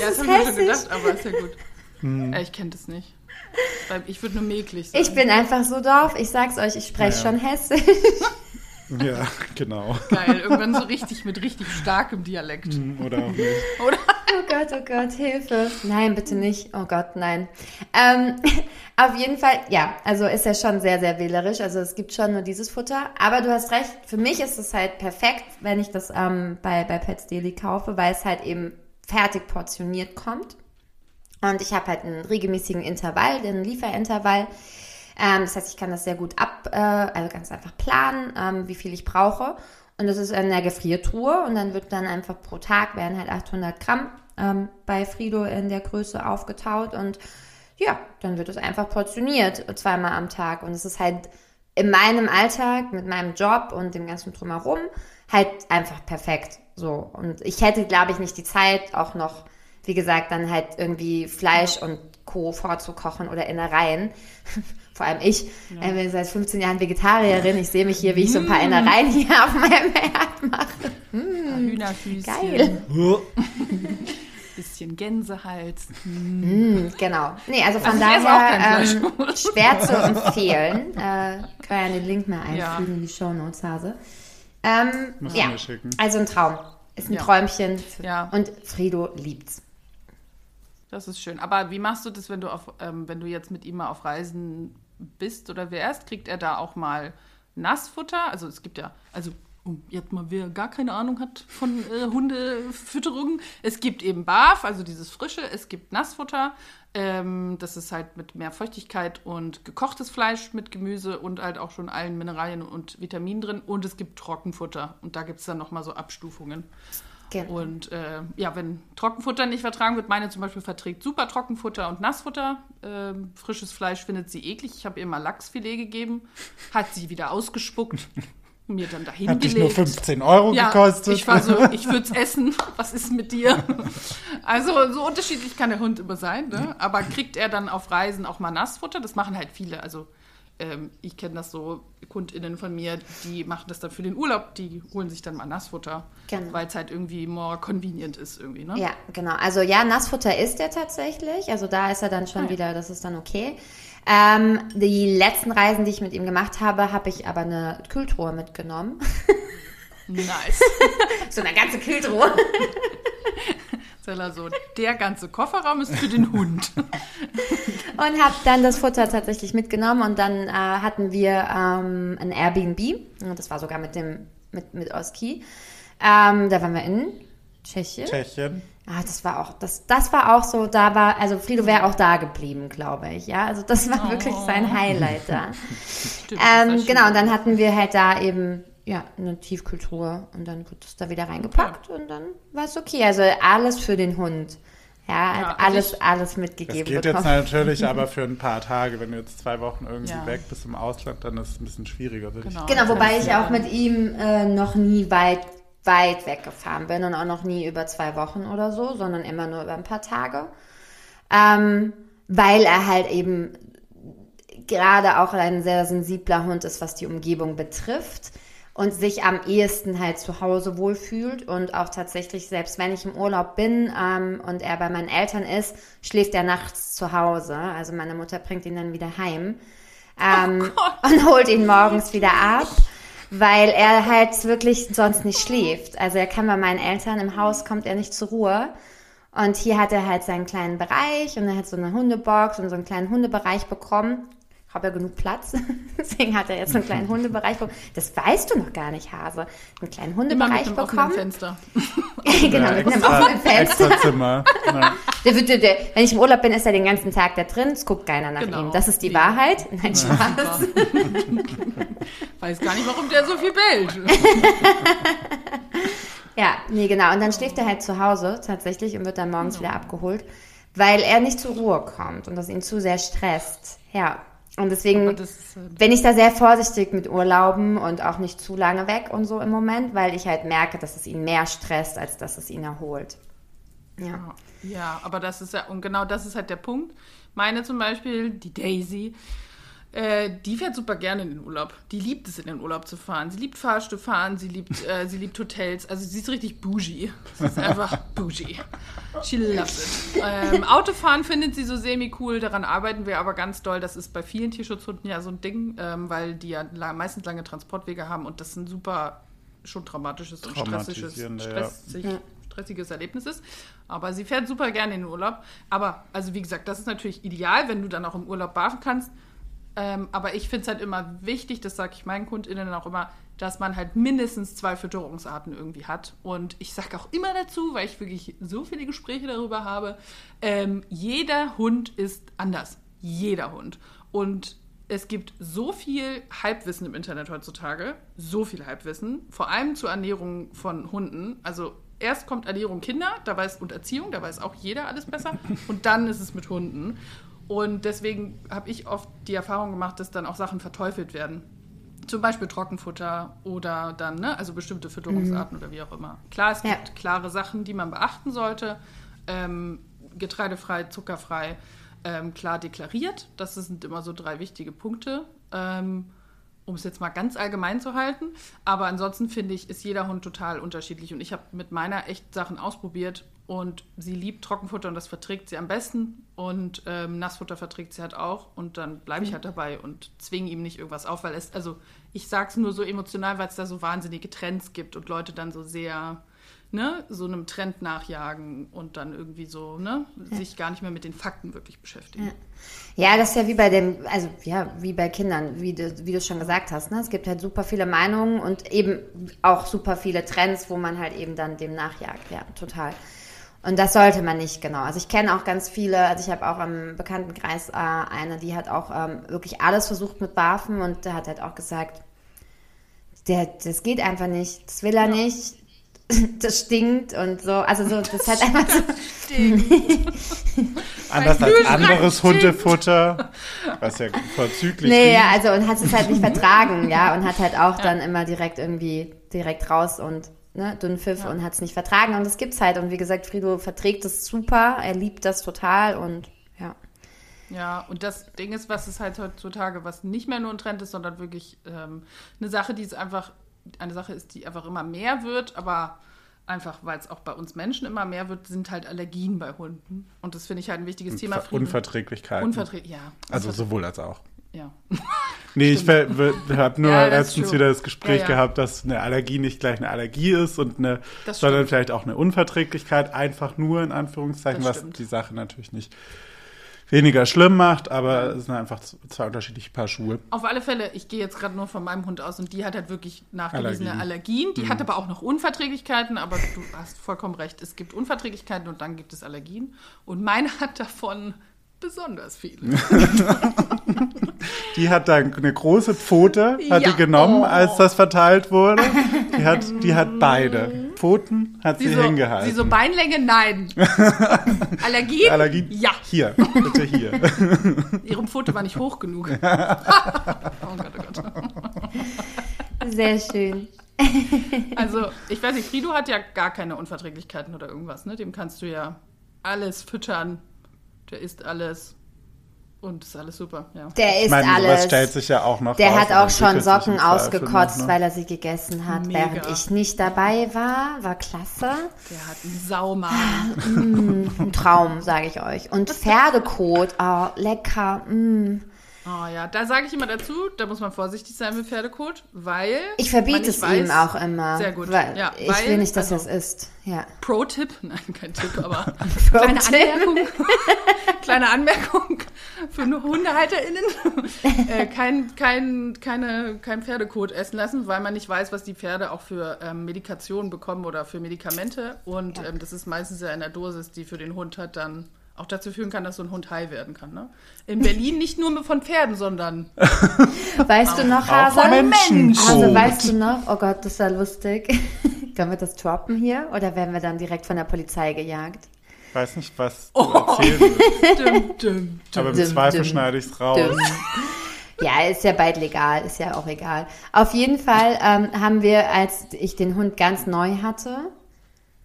[SPEAKER 4] das
[SPEAKER 1] ist
[SPEAKER 4] habe ich mir schon
[SPEAKER 1] hessisch.
[SPEAKER 4] gedacht, aber ist ja gut. Äh, Ich kenne das nicht. Ich würde nur mäglich sagen.
[SPEAKER 1] Ich bin einfach so doof. Ich sag's euch, ich spreche
[SPEAKER 3] Ja.
[SPEAKER 1] schon hessisch.
[SPEAKER 3] Ja, genau.
[SPEAKER 4] Geil, irgendwann so richtig mit richtig starkem Dialekt.
[SPEAKER 3] Oder auch nicht.
[SPEAKER 4] Oder?
[SPEAKER 1] Oh Gott, oh Gott, Hilfe. Nein, bitte nicht. Oh Gott, nein. Ähm, auf jeden Fall, ja, also ist er schon sehr, sehr wählerisch. Also es gibt schon nur dieses Futter. Aber du hast recht, für mich ist es halt perfekt, wenn ich das ähm, bei, bei Pets Daily kaufe, weil es halt eben fertig portioniert kommt. Und ich habe halt einen regelmäßigen Intervall, einen Lieferintervall. Ähm, das heißt, ich kann das sehr gut ab, äh, also ganz einfach planen, ähm, wie viel ich brauche. Und das ist in der Gefriertruhe und dann wird dann einfach pro Tag werden halt 800 Gramm ähm, bei Frido in der Größe aufgetaut und ja, dann wird es einfach portioniert zweimal am Tag. Und es ist halt in meinem Alltag mit meinem Job und dem ganzen drumherum halt einfach perfekt so. Und ich hätte glaube ich nicht die Zeit auch noch wie gesagt dann halt irgendwie Fleisch und Co. vorzukochen oder Innereien vor allem ich äh, bin seit 15 Jahren Vegetarierin ich sehe mich hier wie ich so ein paar Innereien hier auf meinem Herd mache
[SPEAKER 4] Hühnerfüßchen.
[SPEAKER 1] geil
[SPEAKER 4] Bisschen Gänsehals.
[SPEAKER 1] Genau. Nee, also von
[SPEAKER 4] Also
[SPEAKER 1] daher ähm, schwer zu empfehlen. Äh, können ja den Link mal einfügen
[SPEAKER 4] Ja.
[SPEAKER 1] in die Shownotes, Hase. Ähm, ja, also ein Traum. Ist ein
[SPEAKER 4] Ja.
[SPEAKER 1] Träumchen. Für,
[SPEAKER 4] Ja.
[SPEAKER 1] Und Frido liebt's.
[SPEAKER 4] Das ist schön. Aber wie machst du das, wenn du auf, ähm, wenn du jetzt mit ihm mal auf Reisen bist oder wärst? Kriegt er da auch mal Nassfutter? Also es gibt ja, also jetzt mal wer gar keine Ahnung hat von äh, Hundefütterung, es gibt eben Barf, also dieses frische, es gibt Nassfutter. Ähm, das ist halt mit mehr Feuchtigkeit und gekochtes Fleisch mit Gemüse und halt auch schon allen Mineralien und Vitaminen drin. Und es gibt Trockenfutter. Und da gibt es dann nochmal so Abstufungen.
[SPEAKER 1] Genau.
[SPEAKER 4] Und äh, ja, wenn Trockenfutter nicht vertragen wird, meine zum Beispiel verträgt super Trockenfutter und Nassfutter. Ähm, frisches Fleisch findet sie eklig. Ich habe ihr mal Lachsfilet gegeben, hat sie wieder ausgespuckt mir dann dahin
[SPEAKER 3] Hat dich nur
[SPEAKER 4] gelegt.
[SPEAKER 3] 15 Euro
[SPEAKER 4] Ja,
[SPEAKER 3] gekostet.
[SPEAKER 4] ich war so, ich würde es essen. Was ist mit dir? Also so unterschiedlich kann der Hund immer sein, ne? Aber kriegt er dann auf Reisen auch mal Nassfutter? Das machen halt viele. Also ähm, ich kenne das so, KundInnen von mir, die machen das dann für den Urlaub, die holen sich dann mal Nassfutter,
[SPEAKER 1] Genau.
[SPEAKER 4] weil es halt irgendwie more convenient ist irgendwie, ne?
[SPEAKER 1] Ja, genau. Also ja, Nassfutter isst er tatsächlich. Also da ist er dann schon
[SPEAKER 4] Ah, ja.
[SPEAKER 1] wieder, das ist dann okay. Ähm, die letzten Reisen, die ich mit ihm gemacht habe, habe ich aber eine Kühltruhe mitgenommen.
[SPEAKER 4] Nice.
[SPEAKER 1] so eine ganze Kühltruhe.
[SPEAKER 4] Zeller so, der ganze Kofferraum ist für den Hund.
[SPEAKER 1] Und habe dann das Futter tatsächlich mitgenommen und dann äh, hatten wir ähm, ein Airbnb. Und Das war sogar mit dem mit mit Oski. Ähm, da waren wir in Tschechien.
[SPEAKER 3] Tschechien.
[SPEAKER 1] Ah, das war auch das das war auch so. Da war also Frido wäre auch da geblieben, glaube ich. Ja, also das war wirklich sein Highlight da.
[SPEAKER 4] Stimmt,
[SPEAKER 1] ähm, genau und dann hatten wir halt da eben ja eine Tiefkühltruhe und dann wird es da wieder reingepackt und dann war es okay. Also alles für den Hund. Ja,
[SPEAKER 4] Ja,
[SPEAKER 1] hat
[SPEAKER 4] also
[SPEAKER 1] alles
[SPEAKER 4] ich-
[SPEAKER 1] alles
[SPEAKER 3] Das
[SPEAKER 1] mitgegeben
[SPEAKER 3] geht jetzt
[SPEAKER 1] bekommen.
[SPEAKER 3] natürlich aber für ein paar Tage. Wenn du jetzt zwei Wochen irgendwie
[SPEAKER 4] Ja.
[SPEAKER 3] weg bist im Ausland, dann ist es ein bisschen schwieriger, würde
[SPEAKER 4] Genau.
[SPEAKER 1] Genau, wobei
[SPEAKER 4] Das
[SPEAKER 1] ich auch mit ihm äh, noch nie weit, weit weggefahren bin und auch noch nie über zwei Wochen oder so, sondern immer nur über ein paar Tage. Ähm, weil er halt eben gerade auch ein sehr sensibler Hund ist, was die Umgebung betrifft und sich am ehesten halt zu Hause wohlfühlt und auch tatsächlich, selbst wenn ich im Urlaub bin ähm, und er bei meinen Eltern ist, schläft er nachts zu Hause. Also meine Mutter bringt ihn dann wieder heim ähm, und holt ihn morgens wieder ab, weil er halt wirklich sonst nicht schläft. Also er kann bei meinen Eltern im Haus, kommt er nicht zur Ruhe. Und hier hat er halt seinen kleinen Bereich und er hat so eine Hundebox und so einen kleinen Hundebereich bekommen. Habe ja genug Platz, deswegen hat er jetzt so einen kleinen Hundebereich bekommen. Das weißt du noch gar nicht, Hase. Einen kleinen
[SPEAKER 4] Immer mit
[SPEAKER 1] Hundebereich
[SPEAKER 4] einem offenen
[SPEAKER 1] bekommen.
[SPEAKER 4] Fenster.
[SPEAKER 1] genau, mit einem offenen Fenster.
[SPEAKER 3] Extra Zimmer. Ja.
[SPEAKER 1] Der wird, der, der, wenn ich im Urlaub bin, ist er den ganzen Tag da drin. Es guckt keiner nach
[SPEAKER 4] Genau.
[SPEAKER 1] ihm. Das ist die
[SPEAKER 4] Nee.
[SPEAKER 1] Wahrheit. Nein, Spaß.
[SPEAKER 4] Weiß gar nicht, warum der so viel bellt.
[SPEAKER 1] Ja, nee, genau. Und dann schläft er halt zu Hause tatsächlich und wird dann morgens wieder abgeholt, weil er nicht zur Ruhe kommt und das ihn zu sehr stresst. Ja. Und deswegen
[SPEAKER 4] äh,
[SPEAKER 1] bin ich da sehr vorsichtig mit Urlauben und auch nicht zu lange weg und so im Moment, weil ich halt merke, dass es ihn mehr stresst, als dass es ihn erholt. Ja.
[SPEAKER 4] Ja, aber das ist ja, und genau das ist halt der Punkt. Meine zum Beispiel, die Daisy, äh, die fährt super gerne in den Urlaub. Die liebt es, in den Urlaub zu fahren. Sie liebt Fahrstuhl fahren, sie liebt, äh, sie liebt Hotels. Also sie ist richtig bougie. Sie ist einfach bougie. She loves it. Ähm, Autofahren findet sie so semi-cool, daran arbeiten wir aber ganz doll. Das ist bei vielen Tierschutzhunden ja so ein Ding, ähm, weil die ja la meistens lange Transportwege haben und das ein super schon traumatisches und stressiges,
[SPEAKER 3] Traumatisierende, ja.
[SPEAKER 4] stressig, stressiges Erlebnis ist. Aber sie fährt super gerne in den Urlaub. Aber, also wie gesagt, das ist natürlich ideal, wenn du dann auch im Urlaub barfen kannst. Ähm, aber ich finde es halt immer wichtig, das sage ich meinen KundInnen auch immer, dass man halt mindestens zwei Fütterungsarten irgendwie hat. Und ich sage auch immer dazu, weil ich wirklich so viele Gespräche darüber habe, ähm, jeder Hund ist anders. Jeder Hund. Und es gibt so viel Halbwissen im Internet heutzutage, so viel Halbwissen, vor allem zur Ernährung von Hunden. Also erst kommt Ernährung Kinder, da weiß und Erziehung, da weiß auch jeder alles besser. Und dann ist es mit Hunden. Und deswegen habe ich oft die Erfahrung gemacht, dass dann auch Sachen verteufelt werden. Zum Beispiel Trockenfutter oder dann, ne, also bestimmte Fütterungsarten oder wie auch immer. Klar, es gibt
[SPEAKER 1] Ja.
[SPEAKER 4] klare Sachen, die man beachten sollte. Ähm, getreidefrei, zuckerfrei, ähm, klar deklariert. Das sind immer so drei wichtige Punkte. Ähm, um es jetzt mal ganz allgemein zu halten. Aber ansonsten finde ich, ist jeder Hund total unterschiedlich. Und ich habe mit meiner echt Sachen ausprobiert und sie liebt Trockenfutter und das verträgt sie am besten. Und ähm, Nassfutter verträgt sie halt auch. Und dann bleibe ich halt dabei und zwinge ihm nicht irgendwas auf, weil es, also ich sage es nur so emotional, weil es da so wahnsinnige Trends gibt und Leute dann so sehr, ne, so einem Trend nachjagen und dann irgendwie so, ne, sich gar nicht mehr mit den Fakten wirklich beschäftigen.
[SPEAKER 1] Ja, das ist ja wie bei dem, also ja, wie bei Kindern, wie du, wie du schon gesagt hast. Ne? Es gibt halt super viele Meinungen und eben auch super viele Trends, wo man halt eben dann dem nachjagt. Ja, total. Und das sollte man nicht, genau. Also ich kenne auch ganz viele, also ich habe auch im Bekanntenkreis äh, eine, die hat auch ähm, wirklich alles versucht mit Waffen und der hat halt auch gesagt, der, das geht einfach nicht, das will er nicht. das stinkt und so. Also so, das ist halt einfach so.
[SPEAKER 3] Anders als anderes. Hundefutter, was ja vorzüglich
[SPEAKER 1] Nee,
[SPEAKER 3] riecht.
[SPEAKER 1] ja, also und hat es halt nicht vertragen, ja, und hat halt auch dann immer direkt irgendwie direkt raus und ne, Dünnpfiff und hat es nicht vertragen und das gibt's halt und wie gesagt, Frido verträgt es super, er liebt das total und ja.
[SPEAKER 4] Ja, und das Ding ist, was es halt heutzutage, was nicht mehr nur ein Trend ist, sondern wirklich ähm, eine Sache, die es einfach, eine Sache ist, die einfach immer mehr wird, aber einfach, weil es auch bei uns Menschen immer mehr wird, sind halt Allergien bei Hunden. Und das finde ich halt ein wichtiges Thema.
[SPEAKER 3] Ver- Unverträglichkeiten.
[SPEAKER 4] Unverträglich, ja.
[SPEAKER 3] Also sowohl als auch.
[SPEAKER 4] Ja.
[SPEAKER 3] Nee, ich habe nur
[SPEAKER 4] Ja,
[SPEAKER 3] letztens wieder das Gespräch
[SPEAKER 4] Ja, ja.
[SPEAKER 3] gehabt, dass eine Allergie nicht gleich eine Allergie ist und eine,
[SPEAKER 4] Das
[SPEAKER 3] sondern vielleicht auch eine Unverträglichkeit, einfach nur in Anführungszeichen, was die Sache natürlich nicht weniger schlimm macht, aber es sind einfach zwei unterschiedliche Paar Schuhe.
[SPEAKER 4] Auf alle Fälle, ich gehe jetzt gerade nur von meinem Hund aus und die hat halt wirklich nachgewiesene
[SPEAKER 3] Allergien.
[SPEAKER 4] Allergien. Die hat aber auch noch Unverträglichkeiten, aber du hast vollkommen recht. Es gibt Unverträglichkeiten und dann gibt es Allergien. Und meine hat davon besonders viele.
[SPEAKER 3] Die hat dann eine große Pfote, hat
[SPEAKER 4] Ja.
[SPEAKER 3] die genommen,
[SPEAKER 4] Oh.
[SPEAKER 3] als das verteilt wurde. Die hat, die hat beide. Pfoten hat sie,
[SPEAKER 4] Sie so,
[SPEAKER 3] hingehalten.
[SPEAKER 4] sie so Beinlänge, nein. Allergien?
[SPEAKER 3] Allergie?
[SPEAKER 4] Ja.
[SPEAKER 3] Hier, bitte hier.
[SPEAKER 4] Ihre Pfote war nicht hoch genug. oh Gott, oh Gott.
[SPEAKER 1] Sehr schön.
[SPEAKER 4] Also, ich weiß nicht, Frido hat ja gar keine Unverträglichkeiten oder irgendwas, ne? Dem kannst du ja alles füttern. Der isst alles. Und ist alles super, ja.
[SPEAKER 1] Der isst
[SPEAKER 3] meine,
[SPEAKER 1] alles.
[SPEAKER 3] stellt sich ja auch noch
[SPEAKER 1] Der
[SPEAKER 3] raus
[SPEAKER 1] hat auch schon Socken ausgekotzt,
[SPEAKER 3] noch, ne?
[SPEAKER 1] weil er sie gegessen hat,
[SPEAKER 4] Mega.
[SPEAKER 1] während ich nicht dabei war. War klasse.
[SPEAKER 4] Der hat einen Saumagen.
[SPEAKER 1] Ein Traum, sage ich euch. Und Pferdekot, oh, lecker. Mm.
[SPEAKER 4] Oh ja, da sage ich immer dazu, da muss man vorsichtig sein mit Pferdekot, weil.
[SPEAKER 1] Ich verbiete es
[SPEAKER 4] weiß-
[SPEAKER 1] ihm auch immer.
[SPEAKER 4] Sehr gut.
[SPEAKER 1] Weil
[SPEAKER 4] Ja,
[SPEAKER 1] ich
[SPEAKER 4] weil-
[SPEAKER 1] will nicht, dass
[SPEAKER 4] also-
[SPEAKER 1] es isst. Ja.
[SPEAKER 4] Pro-Tipp, nein, kein Tipp, aber kleine. Anmerkung, kleine Anmerkung für eine HundehalterInnen. äh, kein, kein, keine, kein Pferdekot essen lassen, weil man nicht weiß, was die Pferde auch für ähm, Medikationen bekommen oder für Medikamente. Und ähm, das ist meistens ja in der Dosis, die für den Hund hat, dann auch dazu führen kann, dass so ein Hund high werden kann. Ne? In Berlin nicht nur von Pferden, sondern
[SPEAKER 1] Weißt du noch,
[SPEAKER 3] Auch
[SPEAKER 1] Hase?
[SPEAKER 3] Menschenkot.
[SPEAKER 1] Also weißt du noch, oh Gott, das ist ja lustig. Können wir das droppen hier oder werden wir dann direkt von der Polizei gejagt?
[SPEAKER 3] Ich weiß nicht, was
[SPEAKER 1] Oh.
[SPEAKER 3] du erzählen willst,
[SPEAKER 4] düm, düm,
[SPEAKER 3] aber im
[SPEAKER 1] Düm,
[SPEAKER 3] Zweifel
[SPEAKER 1] düm,
[SPEAKER 3] schneide ich es raus.
[SPEAKER 1] Düm. Ja, ist ja bald legal, ist ja auch egal. Auf jeden Fall ähm, haben wir, als ich den Hund ganz neu hatte,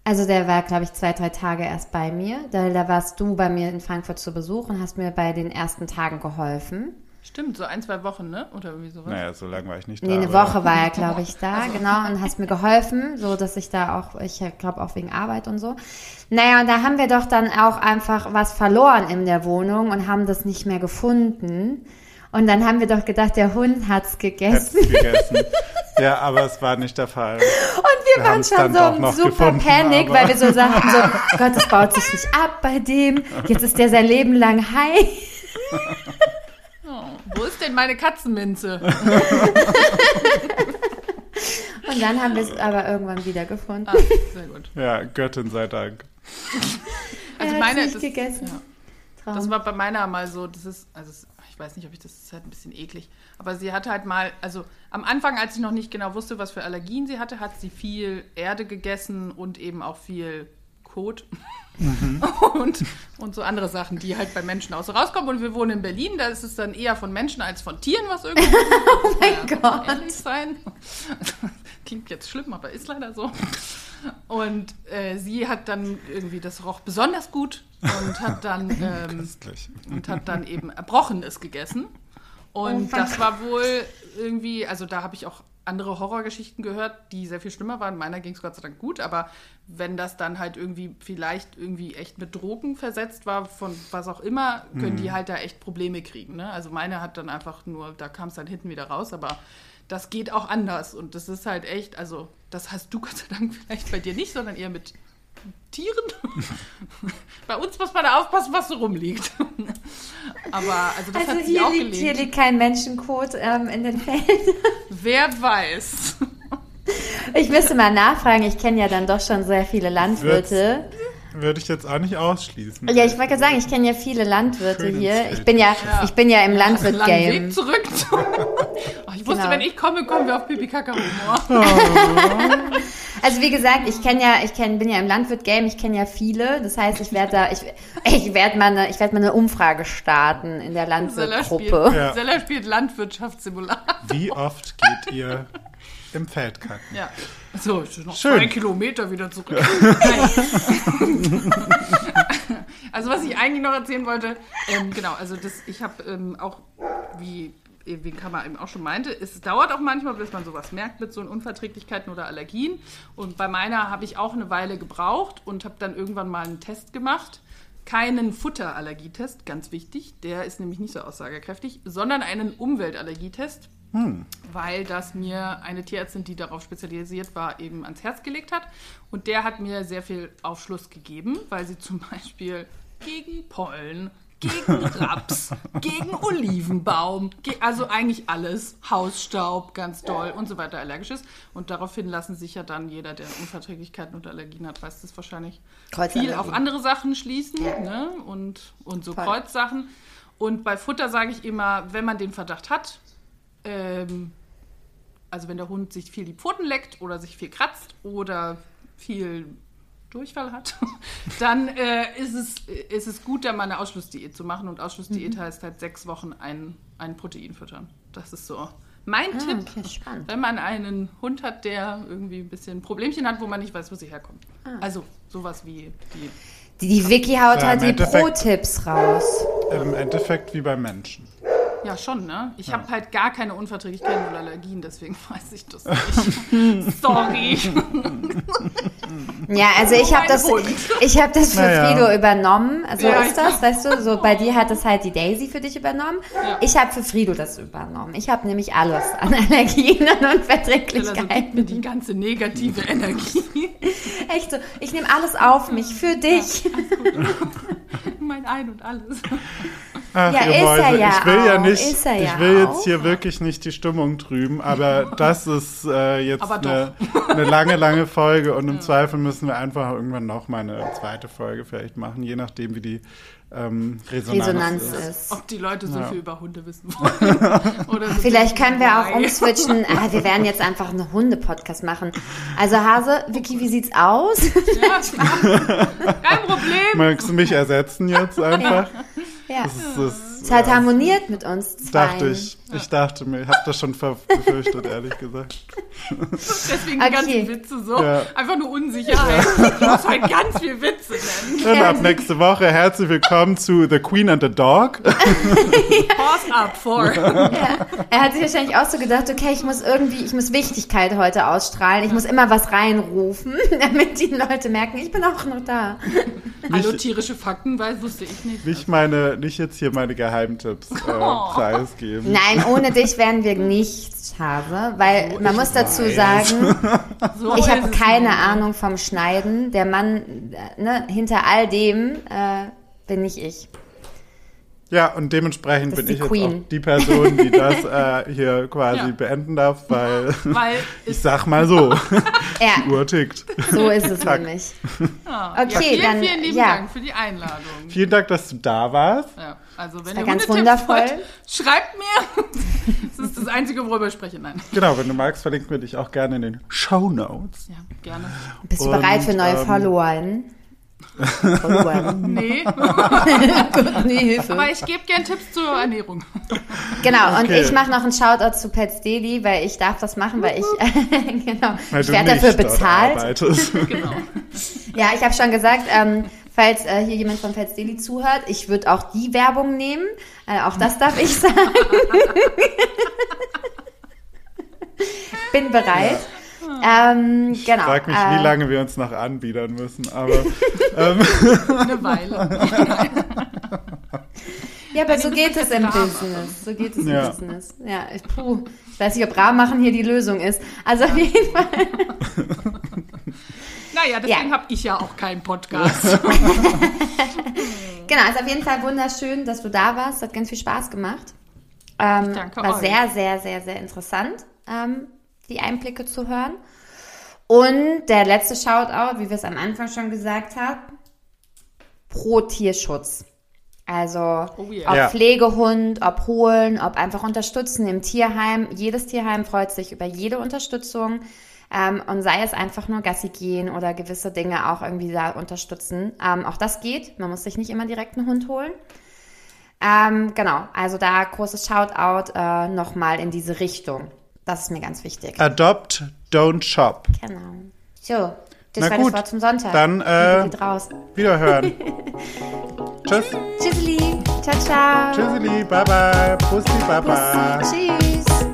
[SPEAKER 1] also der war, glaube ich, zwei, drei Tage erst bei mir. Da, da warst du bei mir in Frankfurt zu Besuch und hast mir bei den ersten Tagen geholfen.
[SPEAKER 4] Stimmt, so ein, zwei Wochen, ne? Oder irgendwie sowas.
[SPEAKER 3] Naja, so lange war ich nicht da.
[SPEAKER 1] Nee, eine Woche war er, glaube ich, da, genau, und hast mir geholfen, so dass ich da auch, ich glaube auch wegen Arbeit und so. Naja, und da haben wir doch dann auch einfach was verloren in der Wohnung und haben das nicht mehr gefunden. Und dann haben wir doch gedacht, der Hund hat's gegessen.
[SPEAKER 3] gegessen. ja, aber es war nicht der Fall.
[SPEAKER 1] Und wir,
[SPEAKER 3] Wir
[SPEAKER 1] waren schon so
[SPEAKER 3] noch
[SPEAKER 1] super
[SPEAKER 3] gefunden,
[SPEAKER 1] Panik, weil wir so sagten, so, Gott, das baut sich nicht ab bei dem. Jetzt ist der sein Leben lang high.
[SPEAKER 4] Oh, wo ist denn meine Katzenminze?
[SPEAKER 1] Und dann haben wir es aber irgendwann wieder gefunden.
[SPEAKER 4] Ah, sehr gut.
[SPEAKER 3] Ja, Göttin sei Dank.
[SPEAKER 4] Also
[SPEAKER 1] er
[SPEAKER 4] meine,
[SPEAKER 1] nicht
[SPEAKER 4] das,
[SPEAKER 1] gegessen.
[SPEAKER 4] Ja. Das war bei meiner mal so, das ist, also es, weiß nicht, ob ich das, das ist halt ein bisschen eklig, aber sie hat halt mal, also am Anfang, als ich noch nicht genau wusste, was für Allergien sie hatte, hat sie viel Erde gegessen und eben auch viel Kot und, und so andere Sachen, die halt bei Menschen auch so rauskommen. Und wir wohnen in Berlin, da ist es dann eher von Menschen als von Tieren, was irgendwie. oh
[SPEAKER 1] mein Gott.
[SPEAKER 4] Ehrlich sein. Klingt jetzt schlimm, aber ist leider so. Und äh, sie hat dann irgendwie, das roch besonders gut und hat dann ähm, und hat dann eben Erbrochenes gegessen. Und das war wohl irgendwie, also da habe ich auch andere Horrorgeschichten gehört, die sehr viel schlimmer waren. Meiner ging es Gott sei Dank gut, aber wenn das dann halt irgendwie vielleicht irgendwie echt mit Drogen versetzt war, von was auch immer, können die halt da echt Probleme kriegen. Ne? Also meine hat dann einfach nur, da kam es dann hinten wieder raus, aber das geht auch anders. Und das ist halt echt, also das hast du Gott sei Dank vielleicht bei dir nicht, sondern eher mit Tieren. Bei uns muss man da aufpassen, was so rumliegt. Aber also das
[SPEAKER 1] Also
[SPEAKER 4] hat sie
[SPEAKER 1] hier
[SPEAKER 4] auch
[SPEAKER 1] liegt, hier
[SPEAKER 4] gelegt.
[SPEAKER 1] liegt kein Menschenkot ähm, in den Fällen.
[SPEAKER 4] Wer weiß.
[SPEAKER 1] Ich müsste mal nachfragen, ich kenne ja dann doch schon sehr viele Landwirte.
[SPEAKER 3] Würde ich jetzt auch nicht ausschließen.
[SPEAKER 1] Ja, ich wollte gerade sagen, ich kenne ja viele Landwirte
[SPEAKER 3] Schön ins
[SPEAKER 1] hier.
[SPEAKER 3] Feld.
[SPEAKER 1] Ich bin ja,
[SPEAKER 4] Ja.
[SPEAKER 1] ich bin ja im Landwirt-Game.
[SPEAKER 4] Weg zurück. Oh, ich wusste,
[SPEAKER 1] Genau.
[SPEAKER 4] wenn ich komme, kommen wir auf Pipi Kaka Humor.
[SPEAKER 1] Also wie gesagt, ich kenne ja, ich kenn, bin ja im Landwirt-Game, ich kenne ja viele. Das heißt, ich werde da, ich, ich werde mal eine, ich werde mal eine Umfrage starten in der
[SPEAKER 4] Seller spielt,
[SPEAKER 1] Landwirt-Gruppe.
[SPEAKER 3] Ja.
[SPEAKER 4] Seller spielt Landwirtschaftssimulator.
[SPEAKER 3] Wie oft geht ihr im Feld kacken?
[SPEAKER 4] Ja. So, ist noch
[SPEAKER 3] Schön.
[SPEAKER 4] zwei Kilometer wieder zurück. also was ich eigentlich noch erzählen wollte, ähm, genau, also das, ich habe ähm, auch, wie wie Kammer eben auch schon meinte, es dauert auch manchmal, bis man sowas merkt mit so Unverträglichkeiten oder Allergien. Und bei meiner habe ich auch eine Weile gebraucht und habe dann irgendwann mal einen Test gemacht. Keinen Futterallergietest, ganz wichtig, der ist nämlich nicht so aussagekräftig, sondern einen Umweltallergietest weil das mir eine Tierärztin, die darauf spezialisiert war, eben ans Herz gelegt hat. Und der hat mir sehr viel Aufschluss gegeben, weil sie zum Beispiel gegen Pollen, gegen Raps, gegen Olivenbaum, ge also eigentlich alles, Hausstaub, ganz doll und so weiter allergisch ist. Und daraufhin lassen sich ja dann jeder, der Unverträglichkeiten und Allergien hat, weiß das wahrscheinlich, viel auf andere Sachen schließen ne? und, und so
[SPEAKER 1] Voll.
[SPEAKER 4] Kreuzsachen. Und bei Futter sage ich immer, wenn man den Verdacht hat, ähm, also wenn der Hund sich viel die Pfoten leckt oder sich viel kratzt oder viel Durchfall hat, dann äh, ist, es, ist es gut, da mal eine Ausschlussdiät zu machen. Und Ausschlussdiät
[SPEAKER 1] Mhm.
[SPEAKER 4] heißt halt sechs Wochen ein, ein Protein füttern. Das ist so mein Tipp,
[SPEAKER 1] Ah, okay, spannend.
[SPEAKER 4] wenn man einen Hund hat, der irgendwie ein bisschen Problemchen hat, wo man nicht weiß, wo sie herkommen.
[SPEAKER 1] Ah.
[SPEAKER 4] Also sowas wie die
[SPEAKER 1] Die, die Vicky haut
[SPEAKER 3] Ja,
[SPEAKER 1] halt die Pro-Tipps raus.
[SPEAKER 3] Im Endeffekt wie beim Menschen.
[SPEAKER 4] Ja, schon, ne? Ich habe halt gar keine Unverträglichkeiten oder Allergien, deswegen weiß ich das nicht. Sorry.
[SPEAKER 1] Ja, also ich habe das, ich habe das für
[SPEAKER 3] Naja.
[SPEAKER 1] Frido übernommen. So
[SPEAKER 4] Ja,
[SPEAKER 1] ist das, weißt du? So bei dir hat das halt die Daisy für dich übernommen.
[SPEAKER 4] Ja.
[SPEAKER 1] Ich habe für Frido das übernommen. Ich habe nämlich alles an Allergien und
[SPEAKER 4] Also
[SPEAKER 1] Unverträglichkeiten.
[SPEAKER 4] gib mir die ganze negative Energie.
[SPEAKER 1] Echt so, ich nehme alles auf mich für dich.
[SPEAKER 4] mein Ein und alles.
[SPEAKER 3] Ach,
[SPEAKER 1] Ja,
[SPEAKER 3] ihr
[SPEAKER 1] ist er
[SPEAKER 3] Mäuse,
[SPEAKER 1] ja
[SPEAKER 3] ich will ja
[SPEAKER 1] auch,
[SPEAKER 3] nicht,
[SPEAKER 1] ist er
[SPEAKER 3] ich
[SPEAKER 1] ja
[SPEAKER 3] will
[SPEAKER 1] auch.
[SPEAKER 3] jetzt hier wirklich nicht die Stimmung trüben, aber das ist äh, jetzt eine, eine lange, lange Folge und im Zweifel müssen wir einfach irgendwann noch mal eine zweite Folge vielleicht machen, je nachdem wie die ähm, Resonanz,
[SPEAKER 1] Resonanz
[SPEAKER 3] ist.
[SPEAKER 1] ist.
[SPEAKER 4] Ob die Leute so
[SPEAKER 3] Ja.
[SPEAKER 4] viel über Hunde wissen wollen. Oder so
[SPEAKER 1] Vielleicht können wir auch umswitchen. Ah, wir werden jetzt einfach einen Hunde-Podcast machen. Also Hase, Vicky, wie sieht's aus?
[SPEAKER 4] Ja, kein Problem.
[SPEAKER 3] Magst du mich ersetzen jetzt einfach?
[SPEAKER 1] Ja.
[SPEAKER 3] Das ist, das,
[SPEAKER 1] Es hat
[SPEAKER 3] äh,
[SPEAKER 1] harmoniert mit uns zwei.
[SPEAKER 3] dachte ich. Ich dachte mir, ich habe das schon befürchtet, ehrlich gesagt.
[SPEAKER 4] Deswegen die
[SPEAKER 1] Okay.
[SPEAKER 4] ganzen Witze so.
[SPEAKER 3] Ja.
[SPEAKER 4] Einfach nur Unsicherheit. Ich muss halt ganz viel Witze nennen.
[SPEAKER 3] Und ab nächste Woche herzlich willkommen zu The Queen and the Dog.
[SPEAKER 4] Pause up for.
[SPEAKER 1] Er hat sich wahrscheinlich auch so gedacht, okay, ich muss irgendwie, ich muss Wichtigkeit heute ausstrahlen. Ich muss immer was reinrufen, damit die Leute merken, ich bin auch noch da.
[SPEAKER 4] Hallo, tierische Fakten, weil wusste ich nicht.
[SPEAKER 3] Nicht meine, nicht jetzt hier meine Geheimtipps äh,
[SPEAKER 4] Oh.
[SPEAKER 3] preisgeben.
[SPEAKER 1] Nein, ohne dich wären wir nichts, Hase, weil man muss dazu
[SPEAKER 3] weiß.
[SPEAKER 1] sagen,
[SPEAKER 4] So
[SPEAKER 1] ich habe keine. Ahnung vom Schneiden. Der Mann, äh, ne, hinter all dem äh, bin nicht ich.
[SPEAKER 3] Ja, und dementsprechend
[SPEAKER 1] Das
[SPEAKER 3] bin ich jetzt
[SPEAKER 1] Queen.
[SPEAKER 3] auch die Person, die das äh, hier quasi
[SPEAKER 4] Ja.
[SPEAKER 3] beenden darf, weil
[SPEAKER 4] Weil
[SPEAKER 3] ich sag mal so,
[SPEAKER 1] Ja,
[SPEAKER 3] die Uhr tickt.
[SPEAKER 1] so ist es
[SPEAKER 3] Zack.
[SPEAKER 1] nämlich.
[SPEAKER 4] Ah,
[SPEAKER 1] Okay,
[SPEAKER 4] ja, vielen,
[SPEAKER 1] dann-
[SPEAKER 4] vielen lieben
[SPEAKER 1] ja.
[SPEAKER 4] Dank für die Einladung.
[SPEAKER 3] Vielen Dank, dass du da warst.
[SPEAKER 4] Ja, also wenn
[SPEAKER 1] war
[SPEAKER 4] ihr
[SPEAKER 1] ganz wundervoll.
[SPEAKER 4] wollt, schreibt mir. Das ist das Einzige, worüber ich spreche. Nein.
[SPEAKER 3] Genau, wenn du magst, verlinken wir dich auch gerne in den Show Notes.
[SPEAKER 4] Ja, gerne.
[SPEAKER 1] Bist du
[SPEAKER 3] Und,
[SPEAKER 1] bereit für neue
[SPEAKER 3] ähm,
[SPEAKER 1] Follower?
[SPEAKER 4] Nee,
[SPEAKER 1] nee, Hilfe.
[SPEAKER 4] aber ich gebe gern Tipps zur Ernährung.
[SPEAKER 1] Genau, und
[SPEAKER 3] Okay.
[SPEAKER 1] ich mache noch einen Shoutout zu Pets Daily, weil ich darf das machen, weil ich, genau,
[SPEAKER 3] Weil
[SPEAKER 1] ich werde dafür bezahlt.
[SPEAKER 4] Genau.
[SPEAKER 1] Ja, ich habe schon gesagt, ähm, falls äh, hier jemand von Pets Daily zuhört, ich würde auch die Werbung nehmen. Äh, auch das darf ich sagen. Bin bereit. Ähm, genau.
[SPEAKER 3] Frag mich,
[SPEAKER 1] äh,
[SPEAKER 3] wie lange wir uns noch anbiedern müssen, aber ähm,
[SPEAKER 4] Eine Weile.
[SPEAKER 1] Ja, aber so geht es im
[SPEAKER 4] Rahmen.
[SPEAKER 1] Business. So geht es im. Business. Ja, ich, puh. Ich weiß nicht, ob Rahmen machen hier die Lösung ist. Also auf jeden Fall.
[SPEAKER 4] Naja, deswegen
[SPEAKER 1] Ja.
[SPEAKER 4] habe ich ja auch keinen Podcast.
[SPEAKER 1] Genau, ist auf jeden Fall wunderschön, dass du da warst. Hat ganz viel Spaß gemacht. Ähm,
[SPEAKER 4] danke
[SPEAKER 1] war
[SPEAKER 4] euch.
[SPEAKER 1] sehr, sehr, sehr, sehr interessant, ähm, die Einblicke zu hören. Und der letzte Shoutout, wie wir es am Anfang schon gesagt haben, pro Tierschutz. Also
[SPEAKER 4] Oh yeah.
[SPEAKER 1] ob
[SPEAKER 3] Ja.
[SPEAKER 1] Pflegehund, ob holen, ob einfach unterstützen im Tierheim. Jedes Tierheim freut sich über jede Unterstützung. Ähm, und sei es einfach nur Gassi gehen oder gewisse Dinge auch irgendwie da unterstützen. Ähm, auch das geht. Man muss sich nicht immer direkt einen Hund holen. Ähm, genau, also da großes Shoutout äh, nochmal in diese Richtung. Das ist mir ganz wichtig.
[SPEAKER 3] Adopt, don't shop.
[SPEAKER 1] Genau. So, das
[SPEAKER 3] Na
[SPEAKER 1] war
[SPEAKER 3] gut,
[SPEAKER 1] das Wort zum Sonntag.
[SPEAKER 3] dann, äh. Wiederhören. Tschüss.
[SPEAKER 1] Tschüsseli. Ciao, ciao.
[SPEAKER 3] Tschüsseli. Bye bye. Pussy, baba.
[SPEAKER 1] Bussi. Tschüss.